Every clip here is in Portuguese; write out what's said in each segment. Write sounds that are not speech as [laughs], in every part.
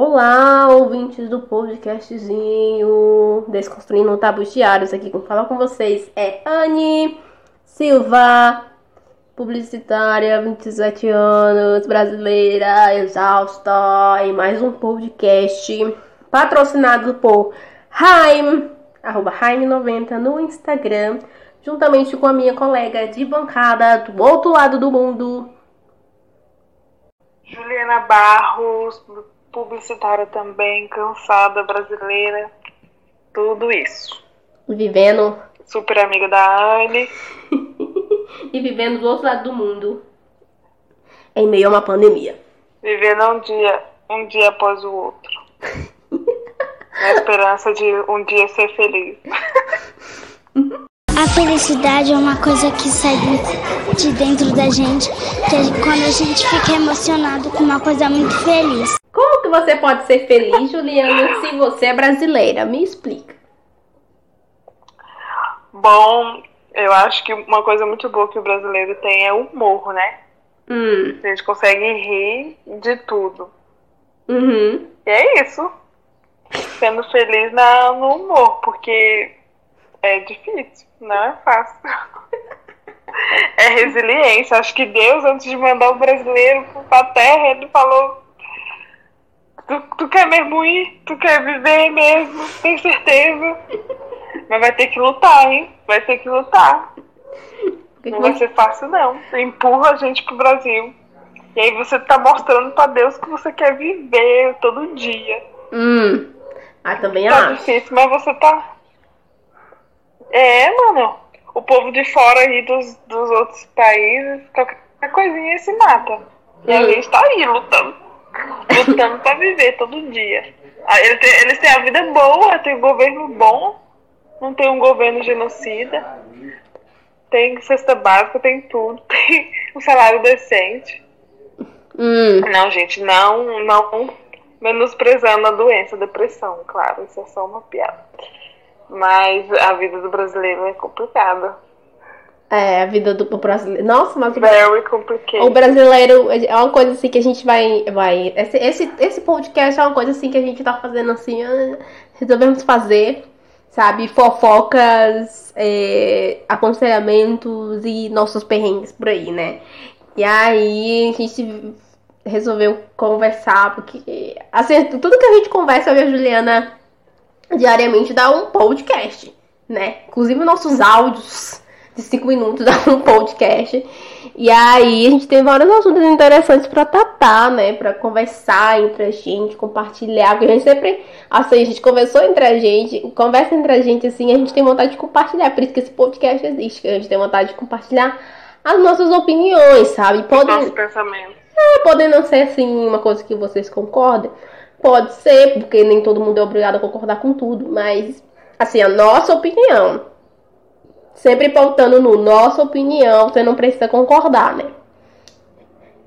Olá, ouvintes do podcastzinho Desconstruindo Tabus Diários. Aqui com fala com vocês é Anne Silva, publicitária, 27 anos, brasileira, exausta, em mais um podcast patrocinado por Haim, arroba Haim90 no Instagram, juntamente com a minha colega de bancada do outro lado do mundo, Juliana Barros, publicitária também, cansada, brasileira, tudo isso. Vivendo. Super amiga da Anne. [laughs] e vivendo do outro lado do mundo, em meio a uma pandemia. Vivendo um dia, um dia após o outro. [laughs] Na esperança de um dia ser feliz. A felicidade é uma coisa que sai de dentro da gente, que quando a gente fica emocionado com uma coisa muito feliz. Como que você pode ser feliz, Juliana, se você é brasileira? Me explica. Bom, eu acho que uma coisa muito boa que o brasileiro tem é o humor, né? Hum. A gente consegue rir de tudo. Uhum. E é isso. Sendo feliz na, no humor, porque é difícil, não é fácil. [laughs] É resiliência. Acho que Deus, antes de mandar o brasileiro pra terra, ele falou: tu, tu quer mesmo ir? Tu quer viver mesmo? Tem certeza? Mas vai ter que lutar, hein? Vai ter que lutar. Não vai ser fácil, não. Você empurra a gente pro Brasil. E aí você tá mostrando pra Deus que você quer viver todo dia. Hum. Ah, também tá acho. difícil, mas você tá. É, mano. O povo de fora aí dos, dos outros países, qualquer coisinha se mata. E a Hum. gente tá aí lutando. Lutando pra viver todo dia. Eles têm, eles têm a vida boa, tem um governo bom, não tem um governo genocida, tem cesta básica, tem tudo, [laughs] tem um salário decente. Hum. Não, gente, não, não menosprezando a doença, a depressão, claro, isso é só uma piada. Mas a vida do brasileiro é complicada. É, a vida do brasileiro. Nossa, mas o Very complicated. O brasileiro é uma coisa assim que a gente vai. vai esse, esse, esse podcast é uma coisa assim que a gente tá fazendo assim. ah, Resolvemos fazer, sabe? Fofocas, é, aconselhamentos e nossos perrengues por aí, né? E aí a gente resolveu conversar, porque assim, tudo que a gente conversa, eu e a Juliana diariamente dá um podcast, né? Inclusive nossos áudios de 5 minutos [laughs] dá um podcast. E aí a gente tem vários assuntos interessantes pra tratar, né? Pra conversar entre a gente, compartilhar. Porque a gente sempre, assim, a gente conversou entre a gente, conversa entre a gente, assim, a gente tem vontade de compartilhar. Por isso que esse podcast existe, que a gente tem vontade de compartilhar as nossas opiniões, sabe? Podem, Nosso pensamento. Pode não ser assim uma coisa que vocês concordem. Pode ser, porque nem todo mundo é obrigado a concordar com tudo, mas assim, a nossa opinião. Sempre pautando no nossa opinião, você não precisa concordar, né?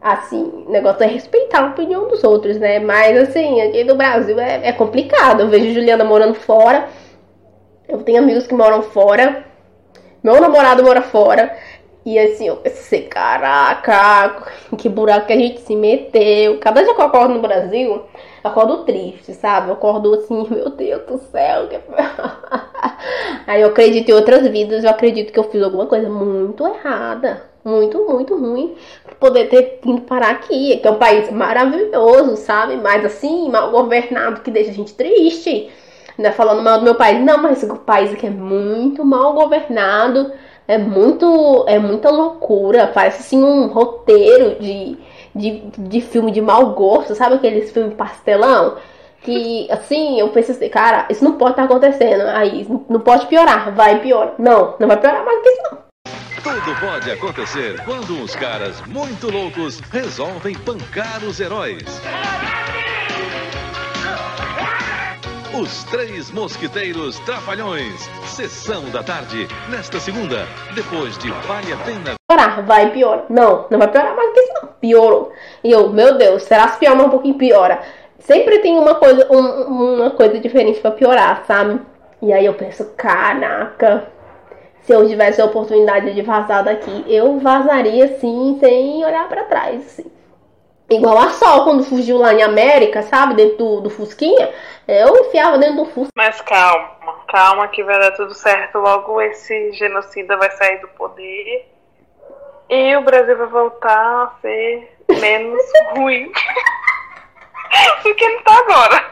Assim, o negócio é respeitar a opinião dos outros, né? Mas assim, aqui no Brasil é, é complicado. Eu vejo Juliana morando fora. Eu tenho amigos que moram fora. Meu namorado mora fora. E assim, eu pensei, caraca, que buraco que a gente se meteu. Cada dia que eu acordo no Brasil, eu acordo triste, sabe? Eu acordo assim, meu Deus do céu. que- [laughs] Aí eu acredito em outras vidas, eu acredito que eu fiz alguma coisa muito errada. Muito, muito ruim. Pra poder ter vindo parar aqui. Que é um país maravilhoso, sabe? Mas assim, mal governado, que deixa a gente triste. Não é falando mal do meu país, não, mas o país aqui é muito mal governado. É muito. É muita loucura. Parece assim um roteiro de, de, de filme de mau gosto, sabe aqueles filmes pastelão? Que assim, eu pensei assim, cara, isso não pode estar acontecendo. Aí, não- pode piorar, vai piorar. Não, não vai piorar mais do que isso, não. Tudo pode acontecer quando uns caras muito loucos resolvem pancar os heróis. Os Três Mosquiteiros Trapalhões. Sessão da tarde, nesta segunda, depois de Vale a Pena Piorar, vai piorar. Não, não vai piorar mais do que isso, não. Piorou. E eu, meu Deus, será que mais um pouquinho piora? Sempre tem uma coisa, um- uma coisa diferente pra piorar, sabe? E aí eu penso, caraca, se eu tivesse a oportunidade de vazar daqui, eu vazaria assim, sem olhar pra trás, assim. Igual a Sol, quando fugiu lá em América, sabe? Dentro do, do Fusquinha. Eu enfiava dentro do Fusca. Mas calma, calma que vai dar tudo certo. Logo esse genocida vai sair do poder. E o Brasil vai voltar a ser menos [laughs] ruim [laughs] do que ele tá agora.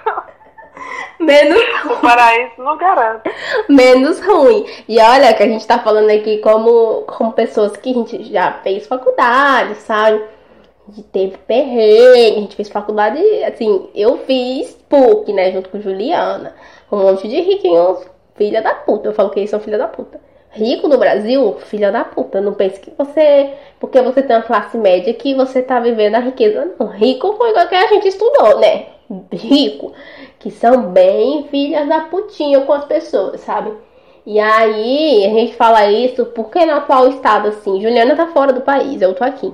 Menos [laughs] O paraíso não garante. menos ruim. E olha que a gente tá falando aqui como, como pessoas que a gente já fez faculdade, sabe? A gente teve perrengue, a gente fez faculdade, assim, eu fiz PUC, né, junto com Juliana. Um monte de riquinhos, filha da puta. Eu falo que eles são filha da puta. Rico no Brasil, filha da puta. Não pense que você, porque você tem uma classe média, que você tá vivendo a riqueza. Não, rico foi igual que a gente estudou, né? Rico. Que são bem filhas da putinha com as pessoas, sabe? E aí, a gente fala isso porque no atual estado, assim, Juliana tá fora do país, eu tô aqui.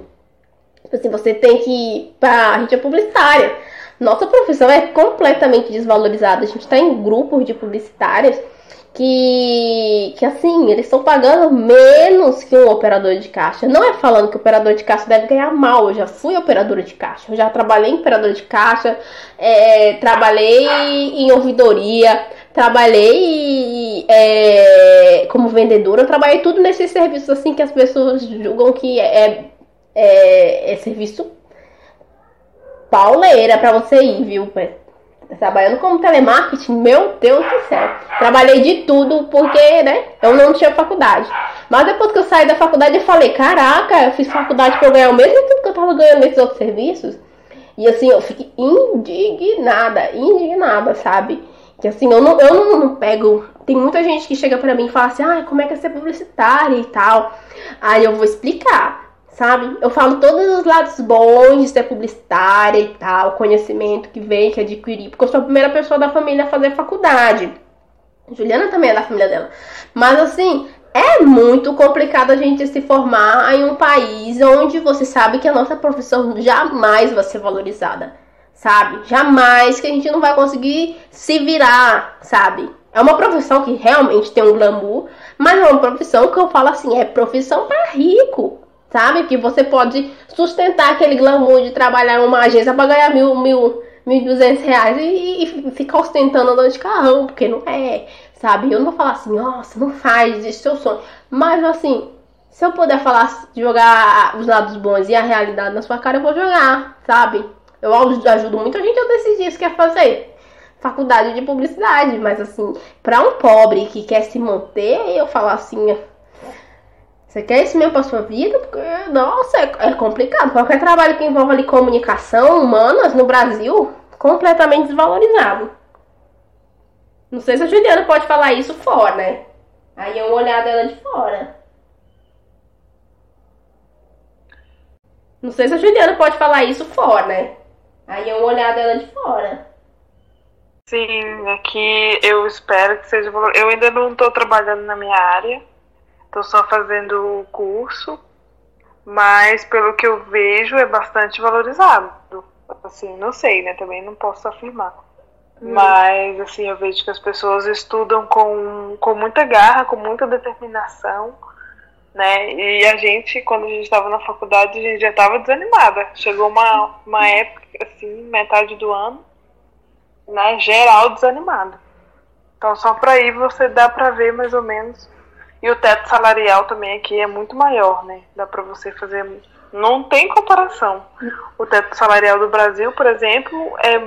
Tipo assim, você tem que pra. A gente é publicitária. Nossa profissão é completamente desvalorizada. A gente tá em grupos de publicitárias que, que assim, eles estão pagando menos que um operador de caixa. Não é falando que o operador de caixa deve ganhar mal. Eu já fui operadora de caixa. Eu já trabalhei em operadora de caixa. é, trabalhei em ouvidoria. Trabalhei é, como vendedora. Trabalhei tudo nesses serviços assim que as pessoas julgam que é, é, é serviço pauleira pra você ir, viu? Trabalhando como telemarketing, meu Deus do céu. Trabalhei de tudo porque, né, eu não tinha faculdade. Mas depois que eu saí da faculdade, eu falei, caraca, eu fiz faculdade eu ganhar o mesmo tudo que eu tava ganhando nesses outros serviços. E assim, eu fiquei indignada, indignada, sabe? Que assim, eu não, eu não, não pego. Tem muita gente que chega pra mim e fala assim, ah, como é que é ser publicitária e tal. Aí eu vou explicar sabe? Eu falo todos os lados bons de ser publicitária e tal, conhecimento que vem, que adquiri, porque eu sou a primeira pessoa da família a fazer faculdade. Juliana também é da família dela. Mas assim, é muito complicado a gente se formar em um país onde você sabe que a nossa profissão jamais vai ser valorizada, sabe? Jamais que a gente não vai conseguir se virar, sabe? É uma profissão que realmente tem um glamour, mas é uma profissão que eu falo assim, é profissão para rico, sabe? Que você pode sustentar aquele glamour de trabalhar em uma agência para ganhar mil, mil, mil duzentos reais e, e ficar ostentando andando de carrão, porque não é, sabe? Eu não vou falar assim, nossa, não faz, esse é seu sonho. Mas assim, se eu puder falar, jogar os lados bons e a realidade na sua cara, eu vou jogar, sabe? Eu ajudo muita gente a decidir se quer fazer faculdade de publicidade, mas assim, para um pobre que quer se manter, eu falo assim, você quer isso mesmo pra sua vida? Porque, nossa, é, é complicado. Qualquer trabalho que envolva ali comunicação, humanas, no Brasil, completamente desvalorizado. Não sei se a Juliana pode falar isso fora, né? Aí é uma olhada dela de fora. Não sei se a Juliana pode falar isso fora, né? Aí é uma olhada dela de fora. Sim, aqui eu espero que seja. Eu ainda não estou trabalhando na minha área, estou só fazendo o curso, mas pelo que eu vejo é bastante valorizado. Assim, não sei, né? Também não posso afirmar. Mas assim, eu vejo que as pessoas estudam com, com muita garra, com muita determinação, né? E a gente, quando a gente estava na faculdade, a gente já estava desanimada. Chegou uma, uma época, assim, metade do ano, né? Geral desanimada. Então só para aí você dá para ver mais ou menos. E o teto salarial também aqui é muito maior, né? Dá para você fazer. Não tem comparação. O teto salarial do Brasil, por exemplo, é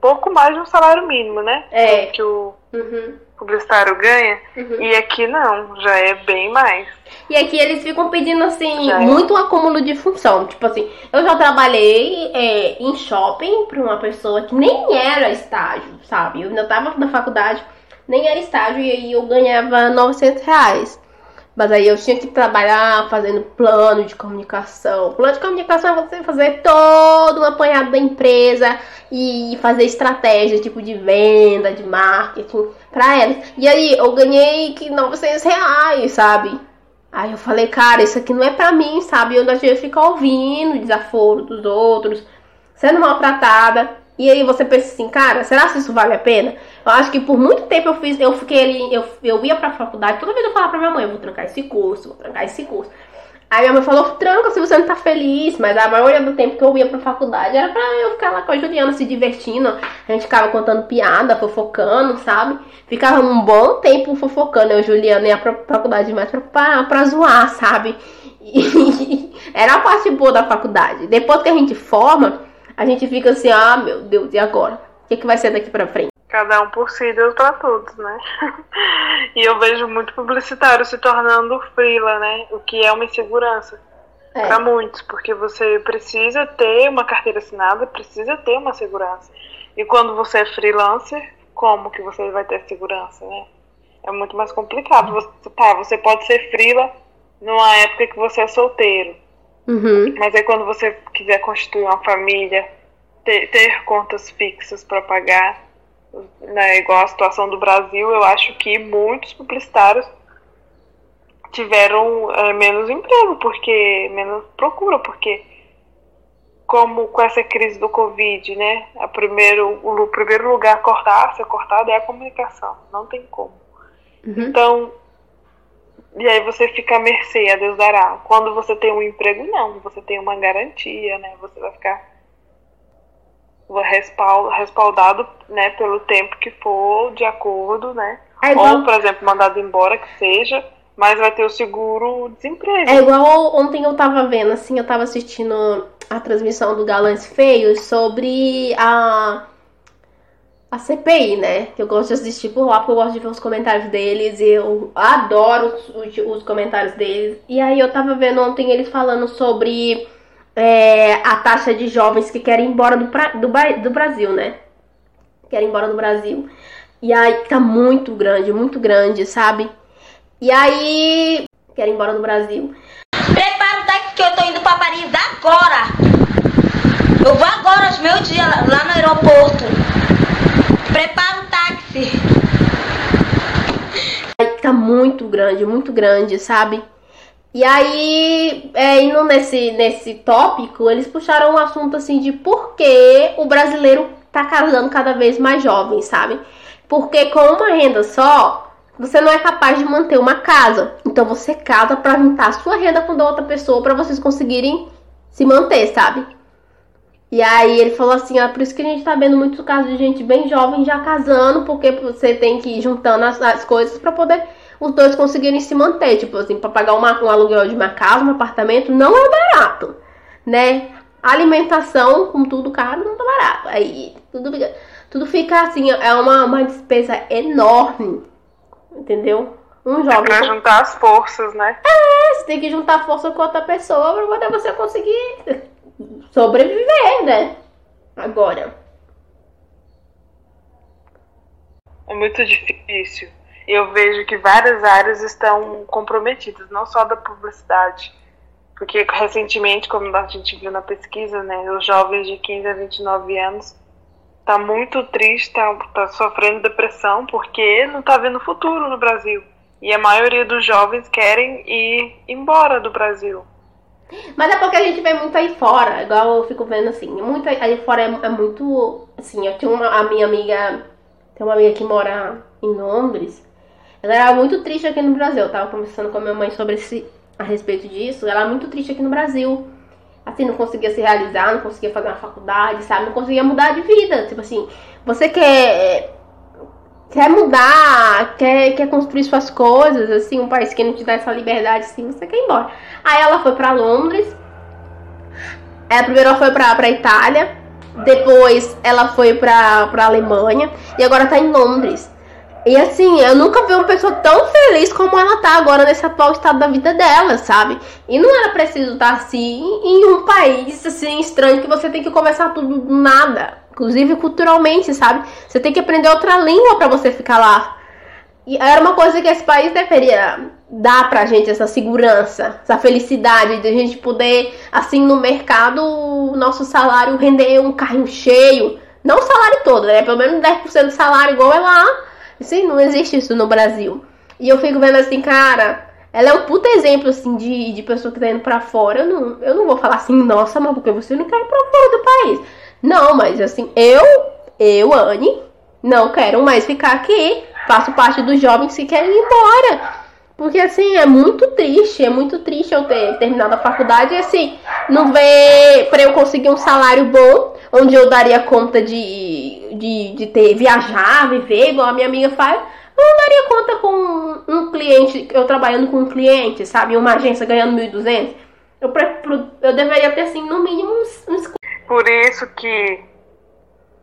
pouco mais de um salário mínimo, né? É. Que o Uhum. publicitário ganha. Uhum. E aqui não, já é bem mais. E aqui eles ficam pedindo assim, Já é. muito acúmulo de função. Tipo assim, eu já trabalhei é, em shopping pra uma pessoa que nem era estágio, sabe? Eu ainda tava na faculdade, nem era estágio, e aí eu ganhava 900 reais. Mas aí eu tinha que trabalhar fazendo plano de comunicação. Plano de comunicação é você fazer todo o apanhado da empresa e fazer estratégia, tipo de venda, de marketing pra elas. E aí eu ganhei que 900 reais, sabe? Aí eu falei, cara, isso aqui não é pra mim, sabe? Eu ainda tinha que ficar ouvindo o desaforo dos outros, sendo maltratada. E aí você pensa assim, cara, será que isso vale a pena? Eu acho que por muito tempo eu fiz, eu fiquei ali, eu, eu ia pra faculdade, toda vez eu falava pra minha mãe, eu vou trancar esse curso, vou trancar esse curso. Aí minha mãe falou, tranca se você não tá feliz. Mas a maioria do tempo que eu ia pra faculdade era pra eu ficar lá com a Juliana se divertindo. A gente ficava contando piada, fofocando, sabe? Ficava um bom tempo fofocando. Eu e Juliana ia pra faculdade mais pra, pra, pra zoar, sabe? [laughs] E era a parte boa da faculdade. Depois que a gente forma, a gente fica assim, ah, meu Deus, e agora? O que, que vai ser daqui pra frente? Cada um por si, Deus pra todos, né? [laughs] e eu vejo muito publicitário se tornando frila, né? O que é uma insegurança É. para muitos, porque você precisa ter uma carteira assinada, precisa ter uma segurança. E quando você é freelancer, como que você vai ter segurança, né? É muito mais complicado. Você, tá, você pode ser frila numa época que você é solteiro, Uhum. mas aí quando você quiser constituir uma família, ter, ter contas fixas para pagar, né, igual a situação do Brasil, eu acho que muitos publicitários tiveram é, menos emprego, porque menos procura, porque como com essa crise do Covid, né, a primeiro, o primeiro lugar a cortar, ser cortado é a comunicação, não tem como. Uhum. Então, e aí você fica à mercê, a Deus dará. Quando você tem um emprego, não, você tem uma garantia, né? Você vai ficar respal- respaldado, né, pelo tempo que for de acordo, né? É igual, Ou, por exemplo, mandado embora que seja, mas vai ter o seguro desemprego. é igual ontem eu tava vendo, assim, eu tava assistindo a transmissão do Galãs Feios sobre a. A CPI, né? Que eu gosto de assistir por lá, porque eu gosto de ver os comentários deles. E eu adoro os, os, os comentários deles. E aí eu tava vendo ontem eles falando sobre é, a taxa de jovens que querem ir embora do, pra- do, do Brasil, né? Querem ir embora do Brasil. E aí tá muito grande, muito grande, sabe? E aí. Querem ir embora do Brasil. Prepara o táxi que eu tô indo pra Paris agora. Eu vou agora aos meus dias lá no aeroporto. Prepara o táxi. Aí tá muito grande, muito grande, sabe? E aí, é, indo nesse, nesse tópico, eles puxaram um assunto assim de por que o brasileiro tá casando cada vez mais jovem, sabe? Porque com uma renda só, você não é capaz de manter uma casa. Então você casa pra juntar sua renda com outra pessoa pra vocês conseguirem se manter, sabe? E aí ele falou assim, ó, por isso que a gente tá vendo muitos casos de gente bem jovem já casando, porque você tem que ir juntando as, as coisas pra poder os dois conseguirem se manter. Tipo assim, pra pagar uma, um aluguel de uma casa, um apartamento, não é barato, né? Alimentação, com tudo caro, não tá barato. Aí tudo, tudo fica assim, é uma, uma despesa enorme, entendeu? Um jovem. Pra juntar as forças, né? Você tem que juntar força com outra pessoa pra poder você conseguir sobreviver, né? Agora. É muito difícil. Eu vejo que várias áreas estão comprometidas, não só da publicidade. Porque recentemente, como a gente viu na pesquisa, né, os jovens de 15 a 29 anos tá muito triste, tá, tá sofrendo depressão porque não tá vendo futuro no Brasil. E a maioria dos jovens querem ir embora do Brasil. Mas é porque a gente vê muito aí fora, igual eu fico vendo assim, muito aí- fora é, é muito. Assim, eu tinha uma a minha amiga. Tem uma amiga que mora em Londres. Ela era muito triste aqui no Brasil. Eu tava conversando com a minha mãe sobre esse, a respeito disso. Ela era muito triste aqui no Brasil. Assim, não conseguia se realizar, não conseguia fazer uma faculdade, sabe? Não conseguia mudar de vida. Tipo assim, você quer. Quer mudar, quer, quer construir suas coisas, assim, um país que não te dá essa liberdade, assim, você quer ir embora. Aí ela foi pra Londres. É, primeiro ela foi pra, pra Itália. Depois ela foi pra, pra Alemanha. E agora tá em Londres. E assim, eu nunca vi uma pessoa tão feliz como ela tá agora nesse atual estado da vida dela, sabe? E não era preciso estar assim em um país assim estranho que você tem que começar tudo do nada. Inclusive culturalmente, sabe? Você tem que aprender outra língua pra você ficar lá. E era uma coisa que esse país deveria dar pra gente, essa segurança, essa felicidade de a gente poder, assim, no mercado, o nosso salário render um carrinho cheio. Não o salário todo, né? Pelo menos 10% do salário igual é lá. Assim, não existe isso no Brasil. E eu fico vendo assim, cara, ela é um puta exemplo, assim, de, de pessoa que tá indo pra fora. Eu não, eu não vou falar assim, nossa, mas porque você não quer ir pra fora do país. Não, mas assim, eu, eu, Anne, não quero mais ficar aqui. Faço parte dos jovens que querem ir embora. Porque assim, é muito triste, é muito triste eu ter terminado a faculdade e assim, não ver pra eu conseguir um salário bom, onde eu daria conta de, de, de ter viajar, viver, igual a minha amiga faz. Eu não daria conta com um cliente, eu trabalhando com um cliente, sabe? Uma agência ganhando 1.200. Eu, prefiro- eu deveria ter, assim, no mínimo uns, uns Por isso que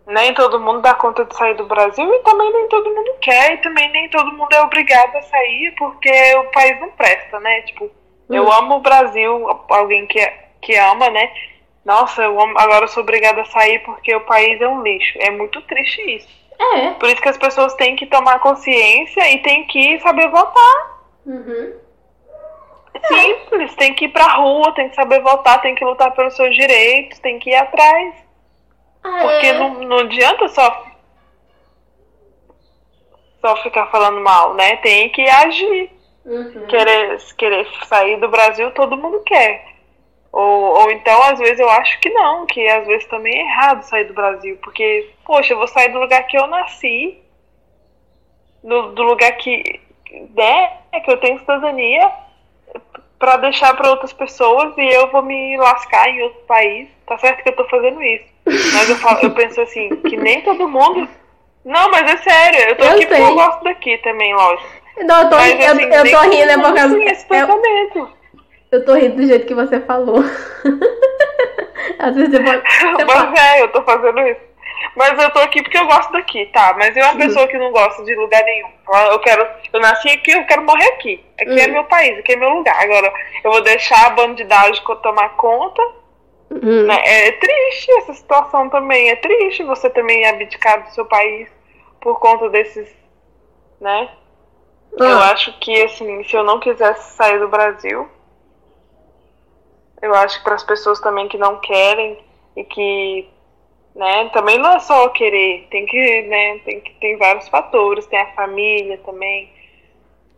nem todo mundo dá conta de sair do Brasil e também nem todo mundo quer, e também nem todo mundo é obrigado a sair porque o país não presta, né? Tipo, eu amo o Brasil, alguém que, que ama, né? Nossa, eu amo, agora eu sou obrigada a sair porque o país é um lixo. É muito triste isso. É. Por isso que as pessoas têm que tomar consciência e têm que saber votar. Uhum. É Simples, tem que ir pra rua, tem que saber votar, tem que lutar pelos seus direitos, tem que ir atrás. Ah, Porque é. não, não adianta só só ficar falando mal, né? Tem que agir. Uhum. Querer, querer sair do Brasil, todo mundo quer. Ou, ou então, às vezes, eu acho que não, que às vezes também é errado sair do Brasil. Porque, poxa, eu vou sair do lugar que eu nasci, do, do lugar que, né, que eu tenho cidadania, pra deixar pra outras pessoas e eu vou me lascar em outro país. Tá certo que eu tô fazendo isso. Mas eu, falo, eu penso assim, que nem todo mundo. Não, mas é sério, eu tô Eu aqui porque eu gosto daqui também, lógico. Não, eu tô, Mas, ri- eu, assim, eu tô rindo, é porque tem esse pensamento. eu tô rindo do jeito que você falou. [laughs] Às vezes você pode. Você fala, Mas é, eu tô fazendo isso. Mas eu tô aqui porque eu gosto daqui, tá? Mas eu uma pessoa que não gosta de lugar nenhum. Eu quero. Eu nasci aqui, eu quero morrer aqui. Aqui é Hum. meu país, aqui é meu lugar. Agora, eu vou deixar a bandidagem tomar conta. Uhum. né? É triste essa situação também. É triste você também abdicar do seu país por conta desses. né? Eu Ah, acho que, assim, se eu não quisesse sair do Brasil, eu acho que para as pessoas também que não querem e que, né, também não é só querer, tem que, né, tem que tem vários fatores, tem a família também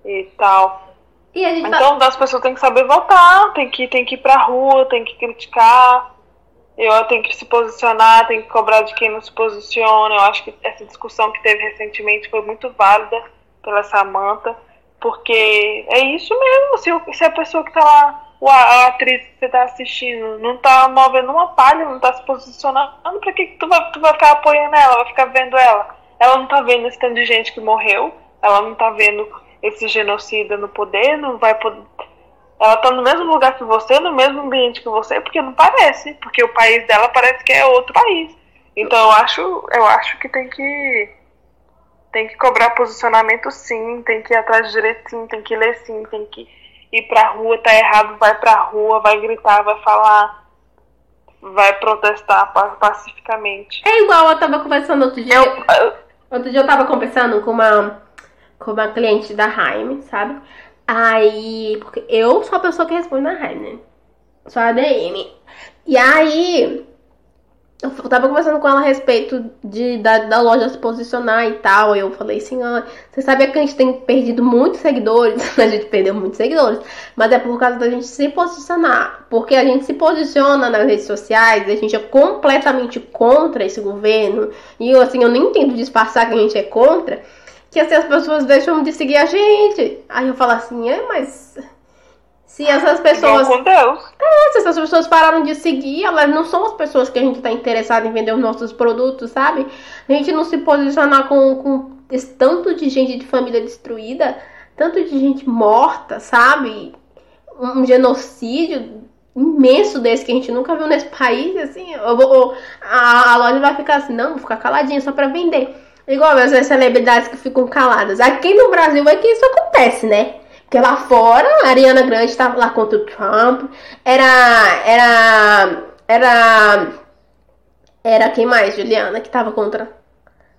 e tal. E Então, as pessoas têm que saber votar, tem que tem que ir pra rua, tem que criticar. Eu tenho que se posicionar, tem que cobrar de quem não se posiciona. Eu acho que essa discussão que teve recentemente foi muito válida pela Samantha, porque é isso mesmo. Se, se a pessoa que tá lá, a, a atriz que você tá assistindo, não tá movendo uma palha, não tá se posicionando, pra que, que tu, vai, tu vai ficar apoiando ela, vai ficar vendo ela? Ela não tá vendo esse tanto de gente que morreu, ela não tá vendo esse genocida no poder, não vai poder. Ela tá no mesmo lugar que você, no mesmo ambiente que você, porque não parece, porque o país dela parece que é outro país. Então eu acho, eu acho que tem que tem que cobrar posicionamento sim, tem que ir atrás de direito sim, tem que ler sim, tem que ir pra rua, tá errado, vai pra rua, vai gritar, vai falar, vai protestar pa- pacificamente. É igual eu tava conversando outro dia. Eu, eu- Outro dia eu tava conversando com uma, com uma cliente da Jaime, sabe? Aí, porque eu sou a pessoa que responde na Jaime, né? Sou a ADM. E aí, eu tava conversando com ela a respeito de, da, da loja se posicionar e tal. Eu falei assim, ó, você sabia que a gente tem perdido muitos seguidores? [laughs] a gente perdeu muitos seguidores. Mas é por causa da gente se posicionar. Porque a gente se posiciona nas redes sociais, a gente é completamente contra esse governo. E eu, assim, eu nem tento disfarçar que a gente é contra. Que assim as pessoas deixam de seguir a gente. Aí eu falo assim, é, mas. Se essas pessoas. com Deus. Se essas pessoas pararam de seguir, elas não são as pessoas que a gente tá interessado em vender os nossos produtos, sabe? A gente não se posicionar com, com esse tanto de gente de família destruída, tanto de gente morta, sabe? Um, um genocídio imenso desse que a gente nunca viu nesse país, assim, eu vou, eu- a, a loja vai ficar assim, não, vou ficar caladinha só pra vender. Igual as celebridades que ficam caladas. Aqui no Brasil é que isso acontece, né? Porque lá fora, a Ariana Grande estava lá contra o Trump. Era. Era. Era. Era quem mais, Juliana, que tava contra?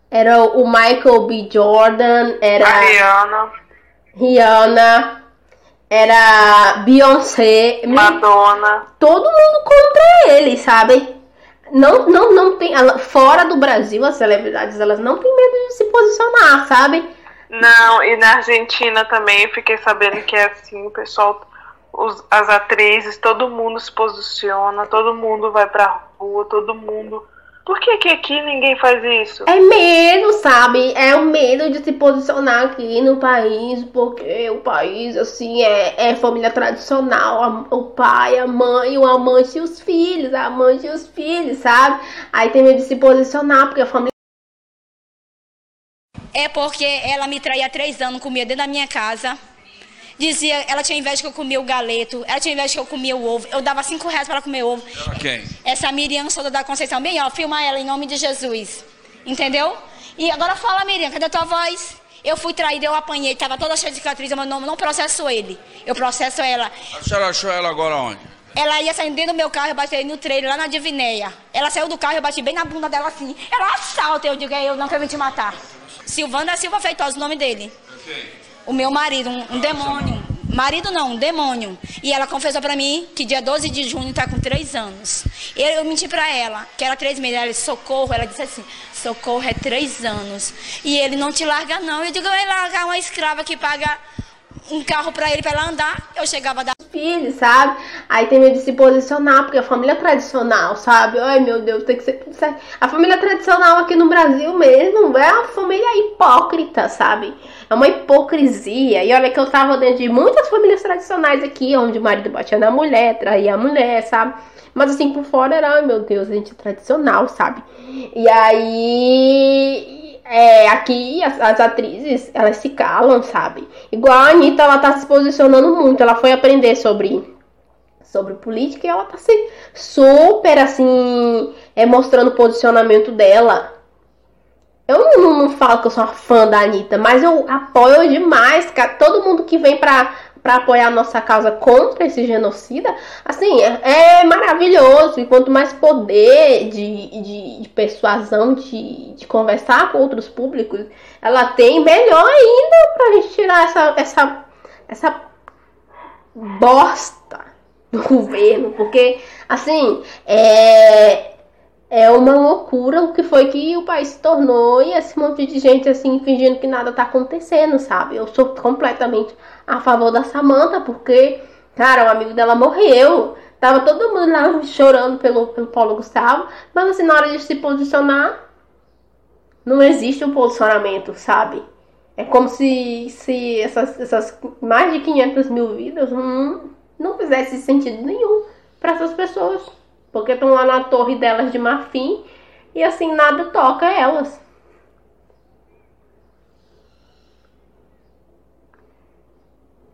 Era o Michael B. Jordan, era A Rihanna, Rihanna, era Beyoncé. Madonna. Todo mundo contra ele, sabe? Não, não, não tem. Fora do Brasil, as celebridades, elas não têm medo de se posicionar, sabe? Não, e na Argentina também fiquei sabendo que é assim, o pessoal, os- as atrizes, todo mundo se posiciona, todo mundo vai pra rua, todo mundo Por que, que aqui ninguém faz isso? É medo, sabe? É o medo de se posicionar aqui no país, porque o país, assim, é, é família tradicional. a- o pai, a mãe, o amante e os filhos, a amante e os filhos, sabe? Aí tem medo de se posicionar, porque a família É porque ela me traía há três anos, comia dentro da minha casa. Dizia, ela tinha inveja que eu comia o galeto, ela tinha inveja que eu comia o ovo. Eu dava cinco reais para ela comer ovo. Quem? Essa Miriam Souza da Conceição, bem, ó, filma ela em nome de Jesus. Entendeu? E agora fala, Miriam, cadê a tua voz? Eu fui traída, eu apanhei, tava toda cheia de cicatriz, mas não, não processo ele. Eu processo ela. A senhora achou ela agora onde? Ela ia saindo dentro do meu carro, eu bati no trailer, lá na Divinéia. Ela saiu do carro, eu bati bem na bunda dela assim. Ela assalta, eu digo, é eu não quero te matar. Silvana Silva Feitosa, o nome dele. O meu marido, um, um demônio. Marido não, um demônio. E ela confessou pra mim que dia 12 de junho tá com três anos. Eu, eu menti pra ela, que era três meses. Ela disse, socorro. Ela disse assim, socorro é três anos. E ele não te larga, não. Eu digo, vai largar uma escrava que paga um carro pra ele, pra ela andar. Eu chegava da filhos, sabe? Aí tem medo de se posicionar, porque a família tradicional, sabe? Ai meu Deus, tem que ser tudo certo. A família tradicional aqui no Brasil mesmo é uma família hipócrita, sabe? É uma hipocrisia. E olha que eu tava dentro de muitas famílias tradicionais aqui, onde o marido batia na mulher, traía a mulher, sabe? Mas assim, por fora era, ai meu Deus, gente é tradicional, sabe? E aí, é, aqui as, as atrizes, elas se calam, sabe? Igual a Anitta, ela tá se posicionando muito. Ela foi aprender sobre, sobre política e ela tá se super, assim, é, mostrando o posicionamento dela. Eu não, não, não falo que eu sou uma fã da Anitta, mas eu apoio demais, cara. Todo mundo que vem pra, pra apoiar a nossa causa contra esse genocida, assim, é, é maravilhoso. E quanto mais poder de, de, de persuasão, de, de conversar com outros públicos, ela tem, melhor ainda pra gente tirar essa, essa, essa bosta do governo. Porque, assim, é é uma loucura o que foi que o país se tornou e esse monte de gente assim fingindo que nada tá acontecendo, sabe? Eu sou completamente a favor da Samantha porque, cara, o amigo dela morreu. Tava todo mundo lá chorando pelo, pelo Paulo Gustavo, mas assim, na hora de se posicionar, não existe um posicionamento, sabe? É como se, se essas, essas mais de 500 mil vidas não, não fizesse sentido nenhum para essas pessoas. Porque estão lá na torre delas de marfim e assim nada toca elas.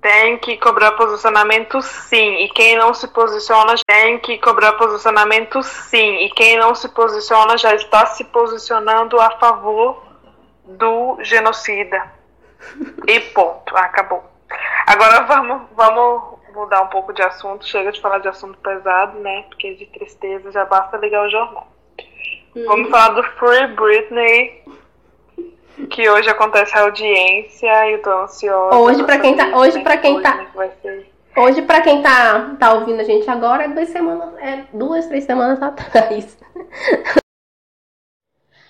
Tem que cobrar posicionamento sim. E quem não se posiciona tem que cobrar posicionamento sim. E quem não se posiciona já está se posicionando a favor do genocida. E ponto. Acabou. Agora vamos, vamos mudar um pouco de assunto. Chega de falar de assunto pesado, né? Porque de tristeza já basta ligar o jornal. Hum. Vamos falar do Free Britney. Que hoje acontece a audiência e eu tô ansiosa. Hoje para quem tá, hoje para quem tá Hoje para quem tá tá ouvindo a gente agora, é duas semanas, é duas, três semanas atrás. [laughs]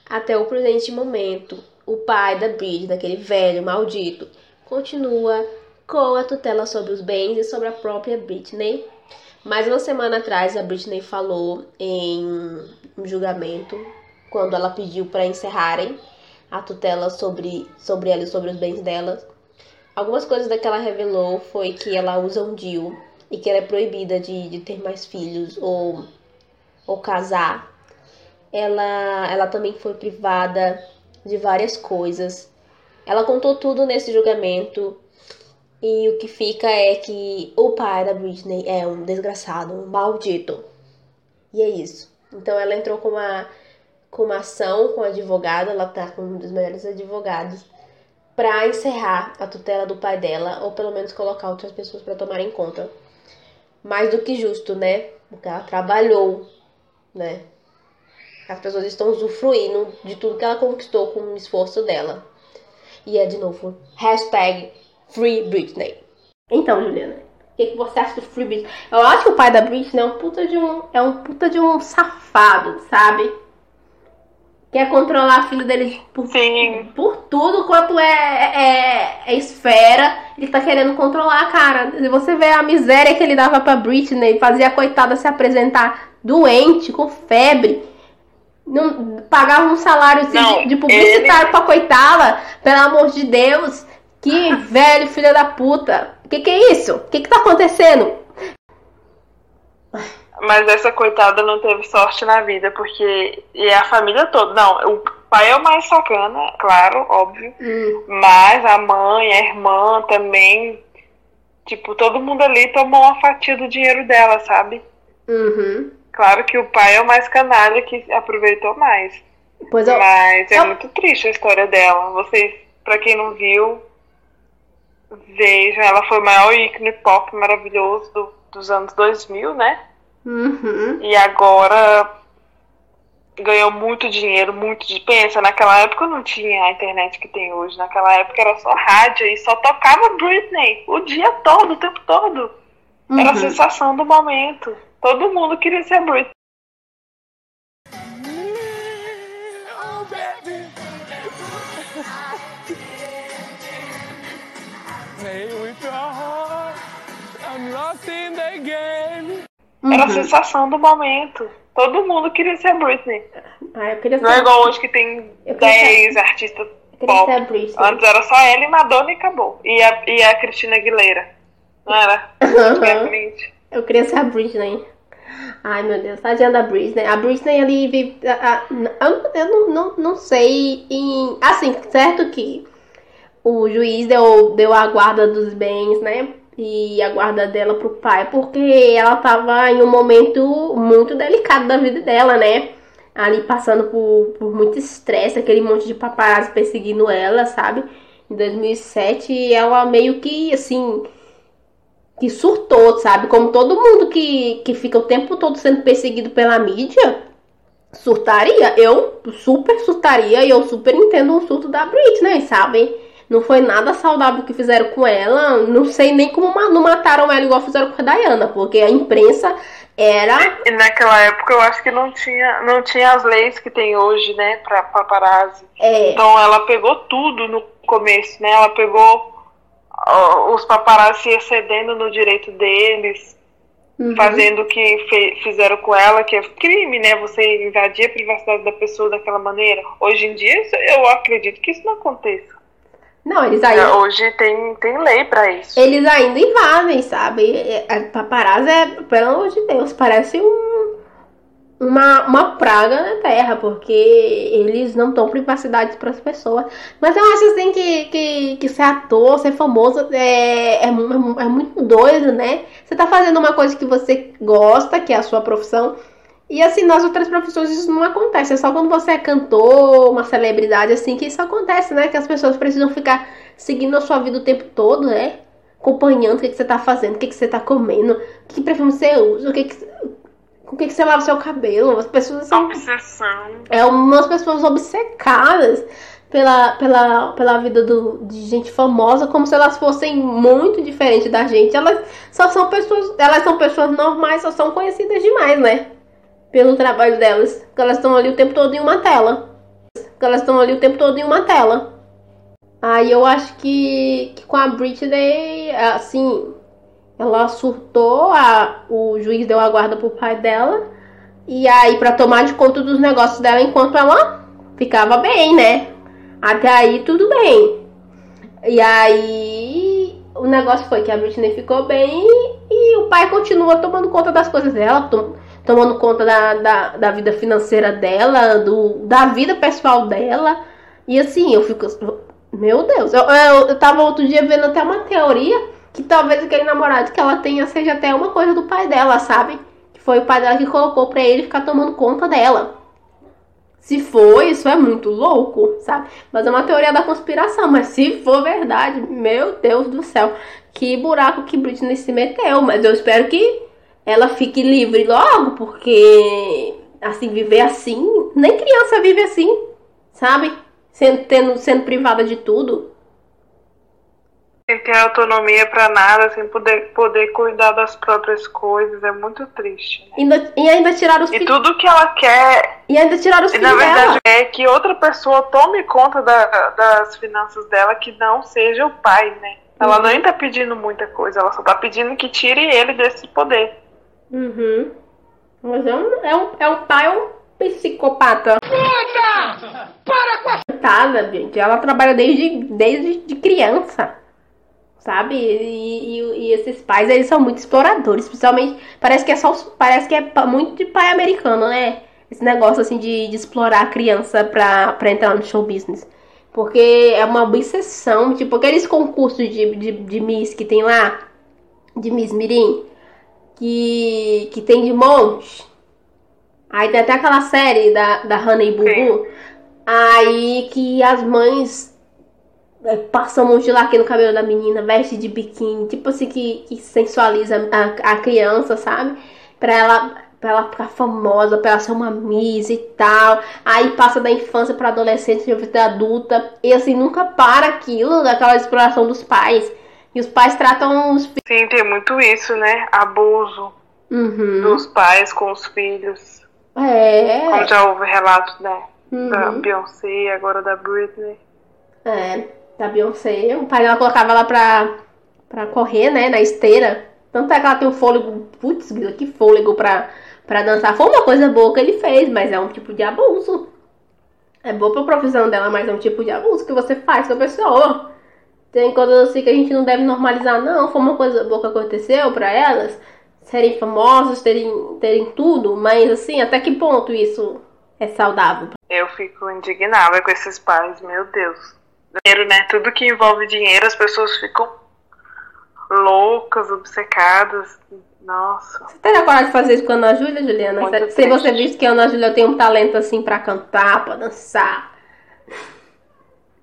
Até o presente momento, o pai da Bridget, daquele velho maldito, continua com a tutela sobre os bens e sobre a própria Britney. Mais uma semana atrás, a Britney falou em um julgamento, quando ela pediu para encerrarem a tutela sobre, sobre ela e sobre os bens dela. Algumas coisas que ela revelou foi que ela usa um DIU e que ela é proibida de, de ter mais filhos ou, ou casar. Ela, ela também foi privada de várias coisas. Ela contou tudo nesse julgamento e o que fica é que o pai da Britney é um desgraçado, um maldito. E é isso. Então ela entrou com uma, com uma ação com o advogado, ela tá com um dos melhores advogados, para encerrar a tutela do pai dela, ou pelo menos colocar outras pessoas para tomarem conta. Mais do que justo, né? Porque ela trabalhou, né? As pessoas estão usufruindo de tudo que ela conquistou com o esforço dela. E é de novo, hashtag Free Britney. Então, Juliana, o que, que, você acha do Free Britney? Eu acho que o pai da Britney é um puta de um, é um puta de um safado, sabe? Quer controlar a filha dele por, por tudo quanto é, é, é, esfera. Ele tá querendo controlar, cara. Se você vê a miséria que ele dava pra Britney, fazia a coitada se apresentar doente, com febre. Não, pagava um salário assim, Não, de, de publicitário ele- pra coitada. Pelo amor de Deus. Que velho filho da puta. Que que é isso? Que que tá acontecendo? Mas essa coitada não teve sorte na vida, porque. E é a família toda. Não, o pai é o mais sacana, claro, óbvio. Hum, Mas a mãe, a irmã também. Tipo, todo mundo ali tomou uma fatia do dinheiro dela, sabe? uhum. Claro que o pai é o mais canalha que aproveitou mais. Pois eu, Mas é eu- muito triste a história dela. Vocês, pra quem não viu, vejam. Ela foi o maior ícone pop maravilhoso do- dos anos 2000, né? Uhum. E agora ganhou muito dinheiro, muito de pensa, naquela época não tinha a internet que tem hoje, naquela época era só rádio e só tocava Britney o dia todo, o tempo todo. Era a Uhum. sensação do momento. Todo mundo queria ser a Britney. Era a Uhum. sensação do momento. Todo mundo queria ser a Britney. Ah, eu queria Não é ser, igual hoje que tem Eu queria 10 artistas eu queria pop. ser a Britney. Antes era só ela e Madonna e acabou. E a, e a Cristina Aguilera. Não era? Uhum. Eu queria ser a Britney. Ai, meu Deus, tadinha da Britney. A Britney ali vive. a- a- eu eu não, não, não sei. Em, assim, certo que o juiz deu, deu a guarda dos bens, né? E a guarda dela pro pai, porque ela tava em um momento muito delicado da vida dela, né? Ali passando por, por muito estresse, aquele monte de paparazzi perseguindo ela, sabe? Em 2007, ela meio que, assim, que surtou, sabe? Como todo mundo que, que fica o tempo todo sendo perseguido pela mídia, surtaria. Eu super surtaria e eu super entendo o surto da Britney, sabe? Não foi nada saudável o que fizeram com ela. Não sei nem como não mataram ela igual fizeram com a Diana, porque a imprensa era. E naquela época eu acho que não tinha, não tinha as leis que tem hoje, né, pra paparazzi. É, Então ela pegou tudo no começo, né? Ela pegou ó, os paparazzi excedendo no direito deles, uhum. fazendo o que fe- fizeram com ela, que é crime, né? Você invadir a privacidade da pessoa daquela maneira. Hoje em dia eu acredito que isso não aconteça. Não, eles ainda. Hoje tem, tem lei pra isso. Eles ainda invadem, sabe? É, é, Paparazzi é, pelo amor de Deus, parece um, uma, uma praga na Terra, porque eles não dão privacidade para as pessoas. Mas eu acho assim que, que, que ser ator, ser famoso é, é, é muito doido, né? Você tá fazendo uma coisa que você gosta, que é a sua profissão. E assim, nas outras profissões isso não acontece. É só quando você é cantor, uma celebridade, assim, que isso acontece, né? Que as pessoas precisam ficar seguindo a sua vida o tempo todo, né? Acompanhando o que, que você tá fazendo, o que, que você tá comendo, que perfume você usa, o que, que com o que, que você lava o seu cabelo. As pessoas são Obsessão. é umas pessoas obcecadas pela, pela, pela vida do, de gente famosa, como se elas fossem muito diferentes da gente. Elas só são pessoas, elas são pessoas normais, só são conhecidas demais, né? Pelo trabalho delas. Porque elas estão ali o tempo todo em uma tela. Porque elas estão ali o tempo todo em uma tela. Aí eu acho que, que com a Britney, assim, ela surtou, a, o juiz deu a guarda pro pai dela. E aí, pra tomar de conta dos negócios dela enquanto ela ficava bem, né? Até aí, tudo bem. E aí, o negócio foi que a Britney ficou bem e o pai continua tomando conta das coisas dela, tom- tomando conta da, da, da vida financeira dela, do, da vida pessoal dela. E assim, eu fico. Meu Deus, eu, eu, eu tava outro dia vendo até uma teoria que talvez aquele namorado que ela tenha seja até uma coisa do pai dela, sabe? Que foi o pai dela que colocou pra ele ficar tomando conta dela. Se for, isso é muito louco, sabe? Mas é uma teoria da conspiração. Mas se for verdade, meu Deus do céu, que buraco que Britney se meteu. Mas eu espero que ela fique livre logo, porque assim, viver assim, nem criança vive assim, sabe? Sendo, tendo, sendo privada de tudo. Sem ter autonomia pra nada, sem poder, poder cuidar das próprias coisas, é muito triste. né? Ainda, e ainda tiraram os E tudo que ela quer, E ainda tiraram os e na filhos dela. verdade, é que outra pessoa tome conta da- das finanças dela que não seja o pai, né? Ela Uhum. nem tá pedindo muita coisa, ela só tá pedindo que tire ele desse poder. Uhum. Mas é um, é um, é um pai, é um, psicopata. Puta! Para com a... Coitada, gente. Ela trabalha desde, desde de criança. Sabe? E, e- e esses pais, eles são muito exploradores. Principalmente, parece que é só parece que é muito de pai americano, né? Esse negócio assim de, de explorar a criança pra, pra entrar no show business. Porque é uma obsessão, tipo aqueles concursos de, de, de Miss que tem lá, de Miss Mirim, que, que tem de monte. Aí tem até aquela série da, da Honey Boo Boo. Aí que as mães é, passam um gelaque no cabelo da menina, veste de biquíni, tipo assim, que, que sensualiza a, a criança, sabe? Pra ela, pra ela ficar famosa, pra ela ser uma Miss e tal. Aí passa da infância pra adolescente, vida adulta. E assim, nunca para aquilo, daquela exploração dos pais. E os pais tratam os filhos. Sim, tem muito isso, né? Abuso Uhum. dos pais com os filhos. É. Como já houve relatos, né? Da Uhum. Beyoncé e agora da Britney. É, da Beyoncé. O pai dela colocava ela pra, pra correr, né, na esteira. Tanto é que ela tem um fôlego, putz, que fôlego pra, pra dançar. Foi uma coisa boa que ele fez, mas é um tipo de abuso. É boa pra profissão dela, mas é um tipo de abuso que você faz com a pessoa. Tem coisas assim que a gente não deve normalizar, não. Foi uma coisa boa que aconteceu pra elas. Serem famosas, terem, terem tudo. Mas assim, até que ponto isso é saudável? Eu fico indignada com esses pais, meu Deus. Dinheiro, né? Tudo que envolve dinheiro, as pessoas ficam loucas, obcecadas. Nossa. Você teria coragem de fazer isso com a Ana Júlia, Juliana? Muito Se se você triste. visto que a Ana Júlia tem um talento assim pra cantar, pra dançar.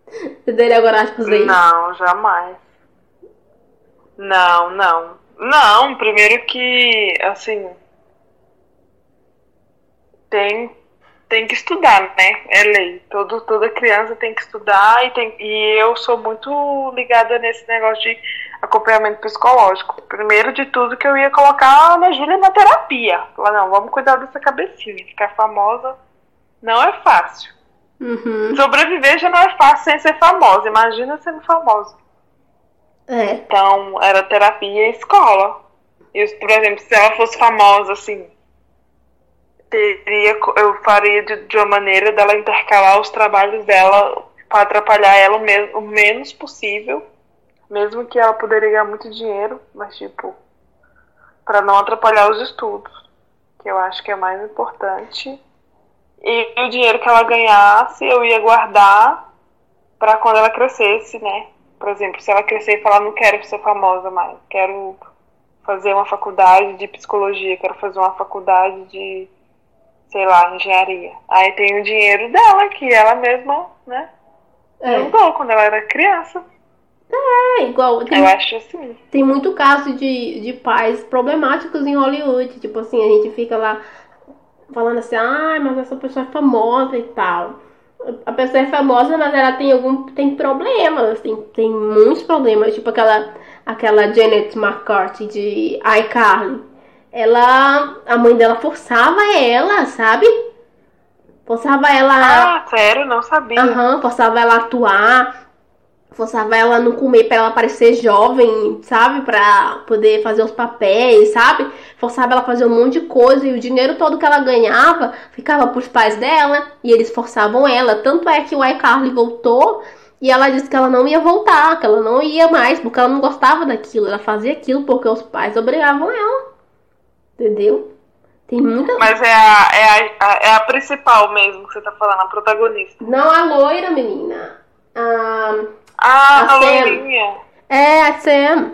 Você teria coragem de fazer isso? Não, jamais. Não, não. Não, primeiro que, assim. Tem, tem que estudar, né? É lei. Todo, toda criança tem que estudar e, tem, e eu sou muito ligada nesse negócio de acompanhamento psicológico. Primeiro de tudo que eu ia colocar a Júlia na terapia. Falar, não, vamos cuidar dessa cabecinha. Ficar famosa não é fácil. Uhum. Sobreviver já não é fácil sem ser famosa. Imagina sendo famosa. É. Então, era terapia e escola. Eu, por exemplo, se ela fosse famosa, assim, teria, eu faria de, de uma maneira dela intercalar os trabalhos dela para atrapalhar ela o, me- o menos possível. Mesmo que ela poderia ganhar muito dinheiro, mas, tipo, para não atrapalhar os estudos, que eu acho que é mais importante. E o dinheiro que ela ganhasse, eu ia guardar para quando ela crescesse, né? Por exemplo, se ela crescer e falar, não quero ser famosa mais, quero fazer uma faculdade de psicologia, quero fazer uma faculdade de, sei lá, engenharia. Aí tem o dinheiro dela, que ela mesma, né, É, juntou quando ela era criança. é igual. Tem, Eu acho assim. tem muito caso de, de pais problemáticos em Hollywood. Tipo assim, a gente fica lá falando assim, ai, mas essa pessoa é famosa e tal. A pessoa é famosa, mas ela tem algum. tem problemas, tem, tem muitos problemas. Tipo aquela, aquela Janet McCarthy de iCarly. Ela. A mãe dela forçava ela, sabe? Forçava ela. Ah, sério? Não sabia. Aham, forçava ela a atuar, forçava ela a não comer pra ela parecer jovem, sabe? Pra poder fazer os papéis, sabe? Forçava ela a fazer um monte de coisa e o dinheiro todo que ela ganhava ficava pros pais dela e eles forçavam ela. Tanto é que o iCarly voltou e ela disse que ela não ia voltar, que ela não ia mais, porque ela não gostava daquilo. Ela fazia aquilo porque os pais obrigavam ela. Entendeu? Tem muita. Mas é a, é, a, a- é a principal mesmo que você tá falando, a protagonista. Não a loira, menina. Ah, Ah, A a loirinha. é a Sam.